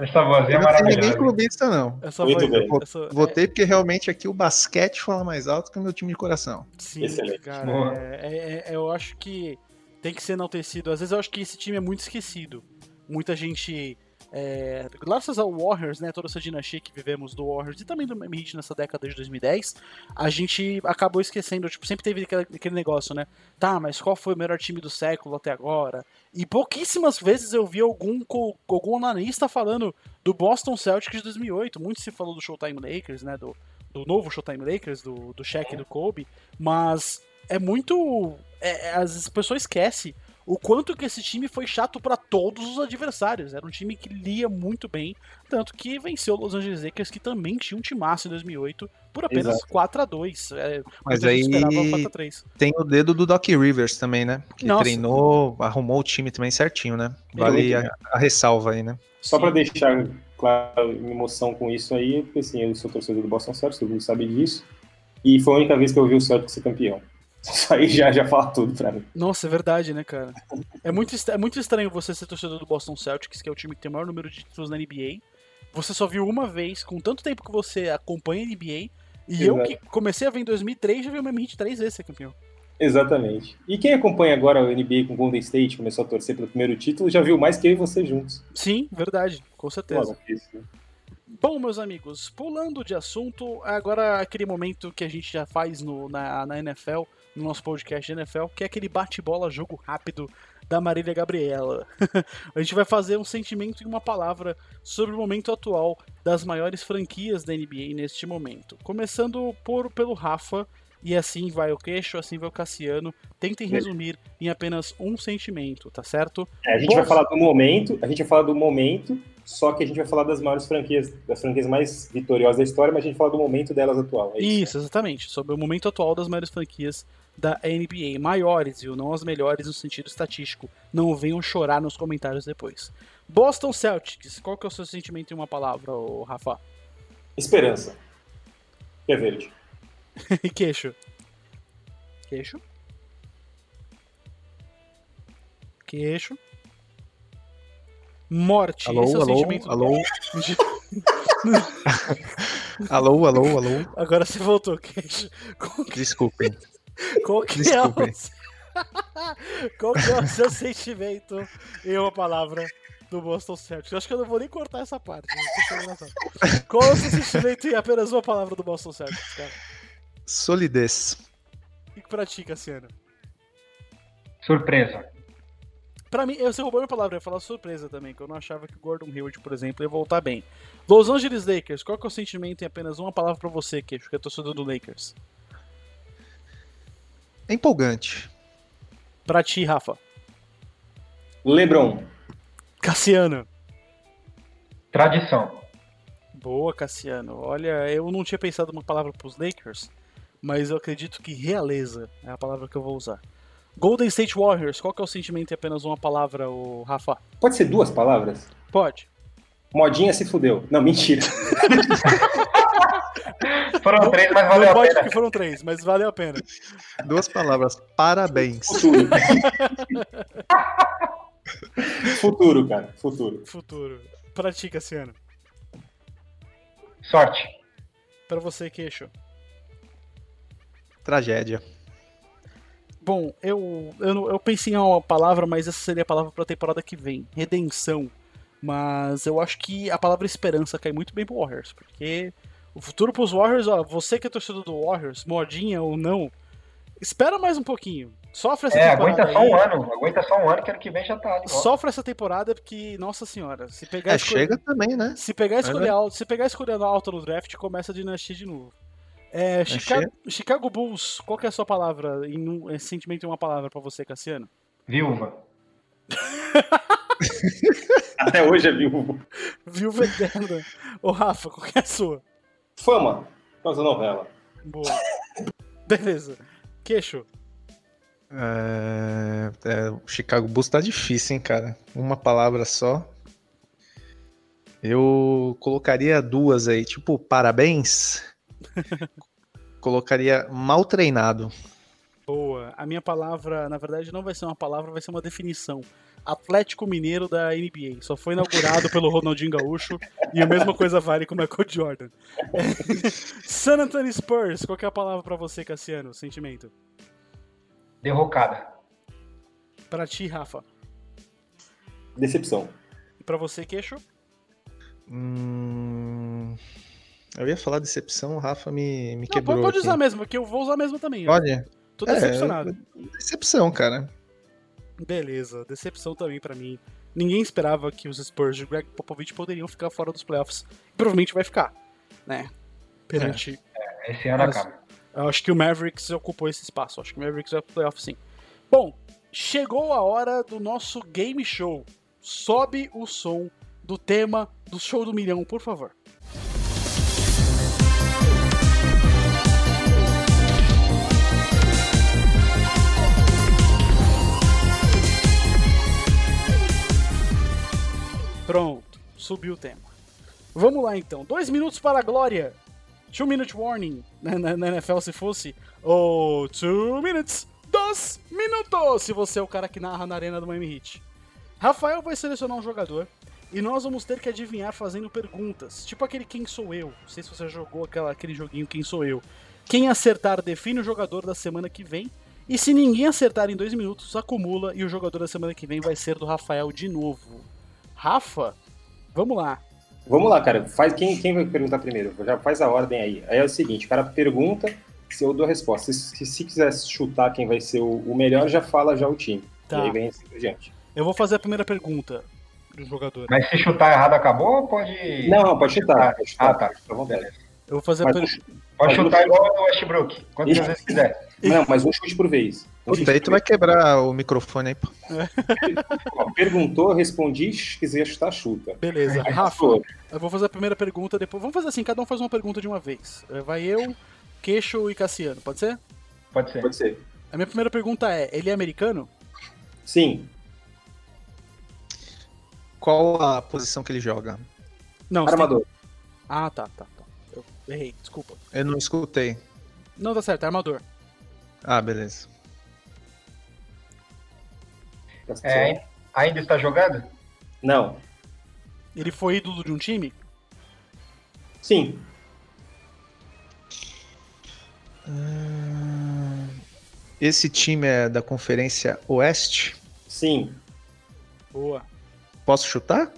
Essa vozinha é maravilhosa. Não tem ninguém clubista, não. Essa Muito voz, bem. Essa, Votei é... porque realmente aqui o basquete fala mais alto que o meu time de coração. Sim, Excelente. cara. É, é, é, eu acho que tem que ser enaltecido. Às vezes eu acho que esse time é muito esquecido. Muita gente é, graças ao Warriors, né, toda essa dinastia que vivemos do Warriors e também do Miami Heat nessa década de 2010, a gente acabou esquecendo, tipo, sempre teve aquele, negócio, né? Tá, mas qual foi o melhor time do século até agora? E pouquíssimas vezes eu vi algum, algum analista falando do Boston Celtics de 2008. Muito se falou do Showtime Lakers, né, do, do novo Showtime Lakers, do, do Shaq e do Kobe, mas é muito... É, as pessoas esquecem o quanto que esse time foi chato para todos os adversários. Era um time que lia muito bem, tanto que venceu os Los Angeles Lakers, que também tinha um timaço em 2008, por apenas Exato. 4 a 2 é, Mas aí tem o dedo do Doc Rivers também, né? Que Nossa. treinou, arrumou o time também certinho, né? Vale a, a, ressalva aí, né? Só para deixar claro minha emoção com isso aí, porque assim, eu sou torcedor do Boston Celtics, todo mundo sabe disso, e foi a única vez que eu vi o Celtics ser campeão. Isso aí já, já fala tudo pra mim. Nossa, é verdade, né, cara? É muito, é muito estranho você ser torcedor do Boston Celtics, que é o time que tem o maior número de títulos na NBA. Você só viu uma vez, com tanto tempo que você acompanha a NBA. E Exato. eu que comecei a ver em 2003, já vi o Miami Heat três vezes ser campeão. Exatamente. E quem acompanha agora o NBA com Golden State, começou a torcer pelo primeiro título, já viu mais que eu e você juntos. Sim, verdade, com certeza. isso, né? Bom, meus amigos, pulando de assunto, agora aquele momento que a gente já faz no, na, na NFL, no nosso podcast de NFL, que é aquele bate-bola jogo rápido da Marília Gabriela. a gente vai fazer um sentimento e uma palavra sobre o momento atual das maiores franquias da NBA neste momento. Começando por pelo Rafa, e assim vai o queixo, assim vai o Cassiano. Tentem resumir em apenas um sentimento, tá certo? É, a gente vai falar do momento, a gente vai falar do momento, só que a gente vai falar das maiores franquias, das franquias mais vitoriosas da história, mas a gente vai falar do momento delas atual. É isso, isso, exatamente, sobre o momento atual das maiores franquias da NBA, maiores, viu? Não as melhores no sentido estatístico. Não venham chorar nos comentários depois. Boston Celtics, qual que é o seu sentimento em uma palavra, Rafa? Esperança. Que é verde. e queixo. Queixo. Queixo. Morte. Alô, Esse é o alô, sentimento alô. alô, alô, alô. Agora você voltou, queixo. Desculpem. Qual que é o... Qual que é o seu sentimento em uma palavra do Boston Celtics? Eu acho que eu não vou nem cortar essa parte. Qual é o seu sentimento em apenas uma palavra do Boston Celtics, cara? Solidez. O que pra ti, Cassiano? Surpresa. Pra mim, você roubou minha palavra, eu ia falar surpresa também, que eu não achava que o Gordon Hayward, por exemplo, ia voltar bem. Los Angeles Lakers, qual que é o sentimento em apenas uma palavra pra você, que é torcedor do Lakers? É empolgante. Pra ti, Rafa. Lebron. Cassiano. Tradição. Boa, Cassiano. Olha, eu não tinha pensado uma palavra pros Lakers, mas eu acredito que realeza é a palavra que eu vou usar. Golden State Warriors, qual que é o sentimento em apenas uma palavra, o Rafa? Pode ser duas palavras? Pode. Modinha se fudeu. Não, mentira. foram três, mas valeu não a pena. que foram três, mas valeu a pena. Duas palavras. Parabéns. Futuro. Futuro, cara. Futuro. Futuro. Pra ti, Cassiano. Sorte. Pra você, Queixo. Tragédia. Bom, eu, eu, eu pensei em uma palavra, mas essa seria a palavra pra temporada que vem. Redenção. Mas eu acho que a palavra esperança cai muito bem pro Warriors, porque o futuro pros Warriors, ó, você que é torcedor do Warriors, modinha ou não, espera mais um pouquinho. Sofre essa é, temporada. aguenta só aí. um ano, aguenta só um ano que ano que vem já tá. Sofre essa temporada porque, nossa senhora, se pegar. É, escolha, chega também, né? Se pegar escolher alto, se pegar escolher alta no draft, começa a dinastia de novo. É, é Chicago, Chicago, Bulls, qual que é a sua palavra, em um, é, sentimento em uma palavra para você, Cassiano? Viúva. Até hoje é viúva. Viúva eterna. Ô Rafa, qual que é a sua? Fama, causa novela. Boa. Beleza. Queixo. É, é, o Chicago Bulls tá difícil, hein, cara? Uma palavra só. Eu colocaria duas aí, tipo, parabéns. colocaria mal treinado. Boa. A minha palavra, na verdade, não vai ser uma palavra, vai ser uma definição. Atlético Mineiro da NBA. Só foi inaugurado pelo Ronaldinho Gaúcho e a mesma coisa vale com o Michael Jordan. San Antonio Spurs, qual é a palavra para você, Cassiano? Sentimento? Derrocada. Para ti, Rafa? Decepção. E para você, Queixo? Hum, eu ia falar decepção, o Rafa me, me Não, quebrou. pode, aqui. usar mesmo, que eu vou usar mesmo também. Pode? Tô É, decepcionado. Decepção, cara. Beleza, decepção também pra mim. Ninguém esperava que os Spurs de Greg Popovich poderiam ficar fora dos playoffs. Provavelmente vai ficar, né? Perante. Esse ano acaba. Eu acho que o Mavericks ocupou esse espaço. Acho que o Mavericks vai pro playoff sim. Bom, chegou a hora do nosso game show. Sobe o som do tema do show do milhão, por favor. Pronto, subiu o tema. Vamos lá então. Dois minutos para a glória. Two minute warning na, na- na NFL se fosse. Ou two minutes. Dois minutos! Se você é o cara que narra na arena do Miami Heat. Rafael vai selecionar um jogador e nós vamos ter que adivinhar fazendo perguntas. Tipo aquele Quem Sou Eu. Não sei se você jogou aquela, aquele joguinho Quem Sou Eu. Quem acertar define o jogador da semana que vem. E se ninguém acertar em dois minutos, acumula e o jogador da semana que vem vai ser do Rafael de novo. Rafa, vamos lá. Vamos lá, cara. Faz, quem, quem vai perguntar primeiro? Já faz a ordem aí. Aí é o seguinte, o cara pergunta, se eu dou a resposta. Se, se quiser chutar quem vai ser o, o melhor, já fala já o time. Tá. E aí vem assim por diante. Eu vou fazer a primeira pergunta do jogador. Mas se chutar errado, acabou ou pode. Não, não, pode chutar. Pode chutar. Ah, tá. Fica à vontade. Eu vou fazer a Mas per... Pode chutar igual o Westbrook, quantas vezes quiser. Não, mas um chute por vez. Um Puta, aí tu vai quebrar o microfone aí, pô. Perguntou, respondi, se quiser chutar, chuta. Beleza, Aí Rafa, passou. eu vou fazer a primeira pergunta depois. Vamos fazer assim, cada um faz uma pergunta de uma vez. Eh, Vai eu, Queixo e Cassiano, pode ser? Pode ser. Pode ser. A minha primeira pergunta é: ele é americano? Sim. Qual a posição que ele joga? Não. você tem- Armador. Ah, tá, tá, tá. Eu errei, desculpa. Eu não escutei. Não, tá certo, é armador. Ah, beleza. É, ainda está jogando? Não. Ele foi ídolo de um time? Sim. Hum, Esse time é da Conferência Oeste? Sim. Boa. Posso chutar?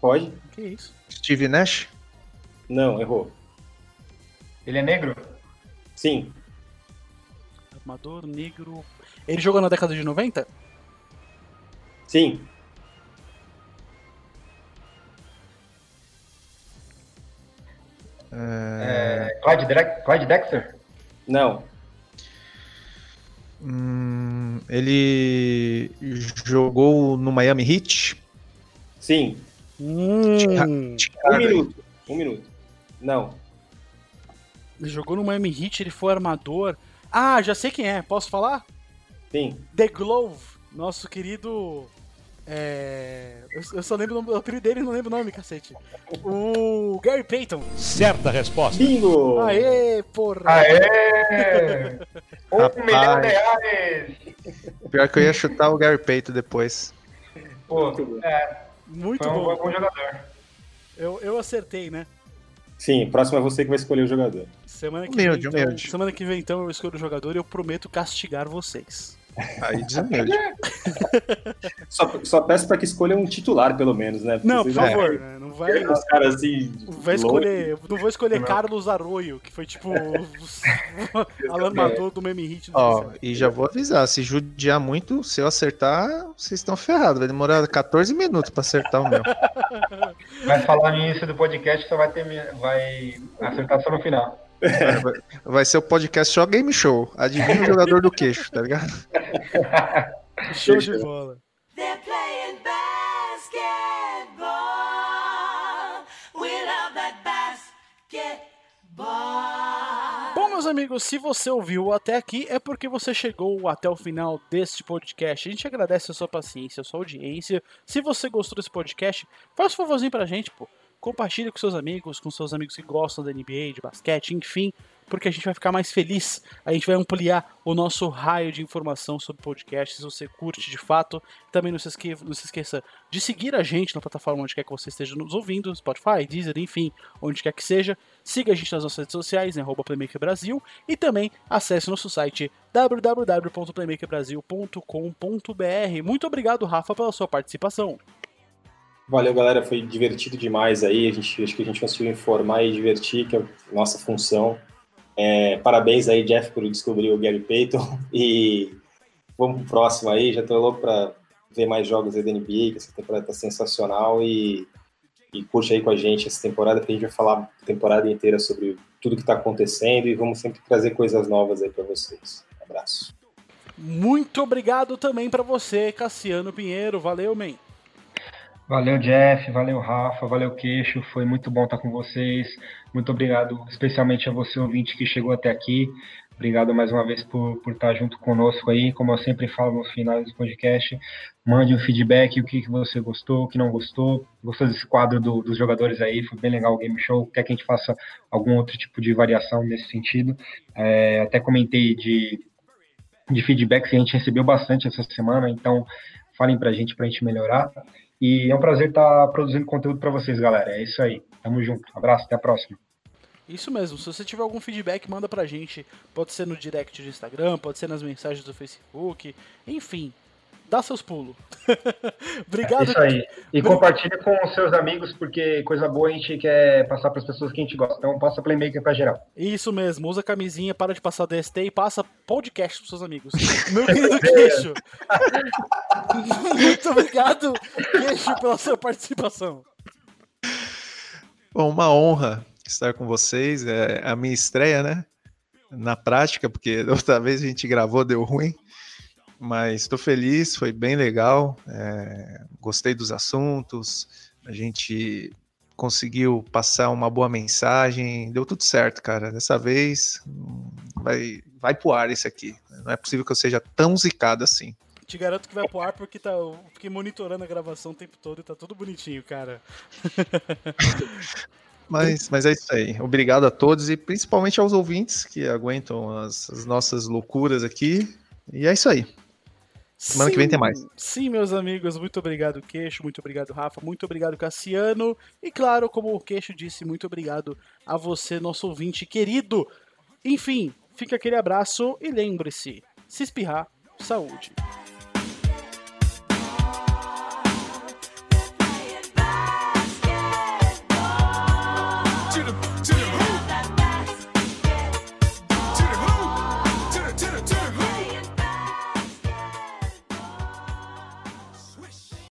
Pode? Que isso? Steve Nash? Não, errou. Ele é negro? Sim. Armador, negro. Ele jogou na década de 90? Sim. É, Clyde, Dre- Clyde Dexter? Não. Hum, ele jogou no Miami Heat? Sim. Hum, Um minuto. Um minuto. Não. ele jogou no Miami Heat, ele foi armador. Ah, já sei quem é, posso falar? Sim. The Glove, nosso querido. É... Eu, eu só lembro o nome- o apelido dele e não lembro o nome, cacete. O Gary Payton. Certa resposta. Bingo! Aê, porra! Aê! um Rapaz. milhão de reais! Pior que eu ia chutar o Gary Payton depois. Pô, é, Muito foi um bom. bom jogador. Eu, eu acertei, né? Sim, próximo é você que vai escolher o jogador. Semana que Humilde, vem, então, humilde. semana que vem, então, eu escolho o jogador e eu prometo castigar vocês. Aí desumilde. Só, só peço pra que escolha um titular, pelo menos, né? Porque Não, por favor, né? Não vai. Os caras assim. Vai escolher. Não vou escolher Não. Carlos Arroio, que foi tipo o alarmador do meme hit do Ó, e já vou avisar, se judiar muito, se eu acertar, vocês estão ferrados. Vai demorar 14 minutos pra acertar o meu. Vai falar no início do podcast, só vai, ter, vai acertar só no final. Vai, vai ser o podcast só game show. Adivinha o jogador do queixo, tá ligado? Show de bola. They're playing basketball. We love that basketball. Bom, meus amigos, se você ouviu até aqui, é porque você chegou até o final deste podcast. A gente agradece a sua paciência, a sua audiência. Se você gostou desse podcast, faz um favorzinho pra gente, pô. Compartilhe com seus amigos, com seus amigos que gostam da NBA, de basquete, enfim, porque a gente vai ficar mais feliz. A gente vai ampliar o nosso raio de informação sobre podcasts. Se você curte de fato, também não se, esque não se esqueça de seguir a gente na plataforma onde quer que você esteja nos ouvindo, Spotify, Deezer, enfim, onde quer que seja. Siga a gente nas nossas redes sociais, arroba Playmaker Brasil, e também acesse nosso site www.playmakerbrasil.com.br. Muito obrigado, Rafa, pela sua participação. Valeu, galera. Foi divertido demais aí. A gente, acho que a gente conseguiu informar e divertir, que é a nossa função. É, parabéns aí, Jeff, por descobrir o Gary Payton. E vamos pro próximo aí. Já tô louco para ver mais jogos aí da NBA, que essa temporada tá sensacional. E, e curte aí com a gente essa temporada, que a gente vai falar a temporada inteira sobre tudo que está acontecendo. E vamos sempre trazer coisas novas aí para vocês. Um abraço. Muito obrigado também para você, Cassiano Pinheiro. Valeu, man. Valeu, Jeff, valeu, Rafa, valeu, Queixo, foi muito bom estar com vocês. Muito obrigado, especialmente a você, ouvinte, que chegou até aqui. Obrigado mais uma vez por, por estar junto conosco aí. Como eu sempre falo nos finais do podcast, mande um feedback, o que, que você gostou, o que não gostou. Gostou desse quadro do, dos jogadores aí, foi bem legal o Game Show. Quer que a gente faça algum outro tipo de variação nesse sentido? É, até comentei de, de feedback que a gente recebeu bastante essa semana, então falem pra gente, pra gente melhorar. E é um prazer estar produzindo conteúdo para vocês, galera. É isso aí. Tamo junto. Abraço, até a próxima. Isso mesmo, se você tiver algum feedback, manda pra gente. Pode ser no direct do Instagram, pode ser nas mensagens do Facebook, enfim. Dá seus pulos. Obrigado. Isso aí. E compartilha com os seus amigos, porque coisa boa a gente quer passar para as pessoas que a gente gosta. Então passa Playmaker para geral. Isso mesmo, usa camisinha, para de passar DST e passa podcast pros seus amigos. Meu querido Queixo. Muito obrigado, Queixo, pela sua participação. Bom, uma honra estar com vocês. É a minha estreia, né? Na prática, porque outra vez a gente gravou, deu ruim. Mas estou feliz, foi bem legal. é, gostei dos assuntos. A gente conseguiu passar uma boa mensagem. Deu tudo certo, cara. Dessa vez hum, vai, vai pro ar esse aqui. Não é possível que eu seja tão zicado assim. Te garanto que vai pro ar porque tá, eu fiquei monitorando a gravação o tempo todo e tá tudo bonitinho, cara. Mas, mas é isso aí. Obrigado a todos e principalmente aos ouvintes que aguentam as, as nossas loucuras aqui. E é isso aí. Semana que vem tem mais. Sim, meus amigos, muito obrigado, Queixo, muito obrigado, Rafa, muito obrigado, Cassiano. E claro, como o Queixo disse, muito obrigado a você, nosso ouvinte querido. Enfim, fica aquele abraço e lembre-se: se espirrar, saúde.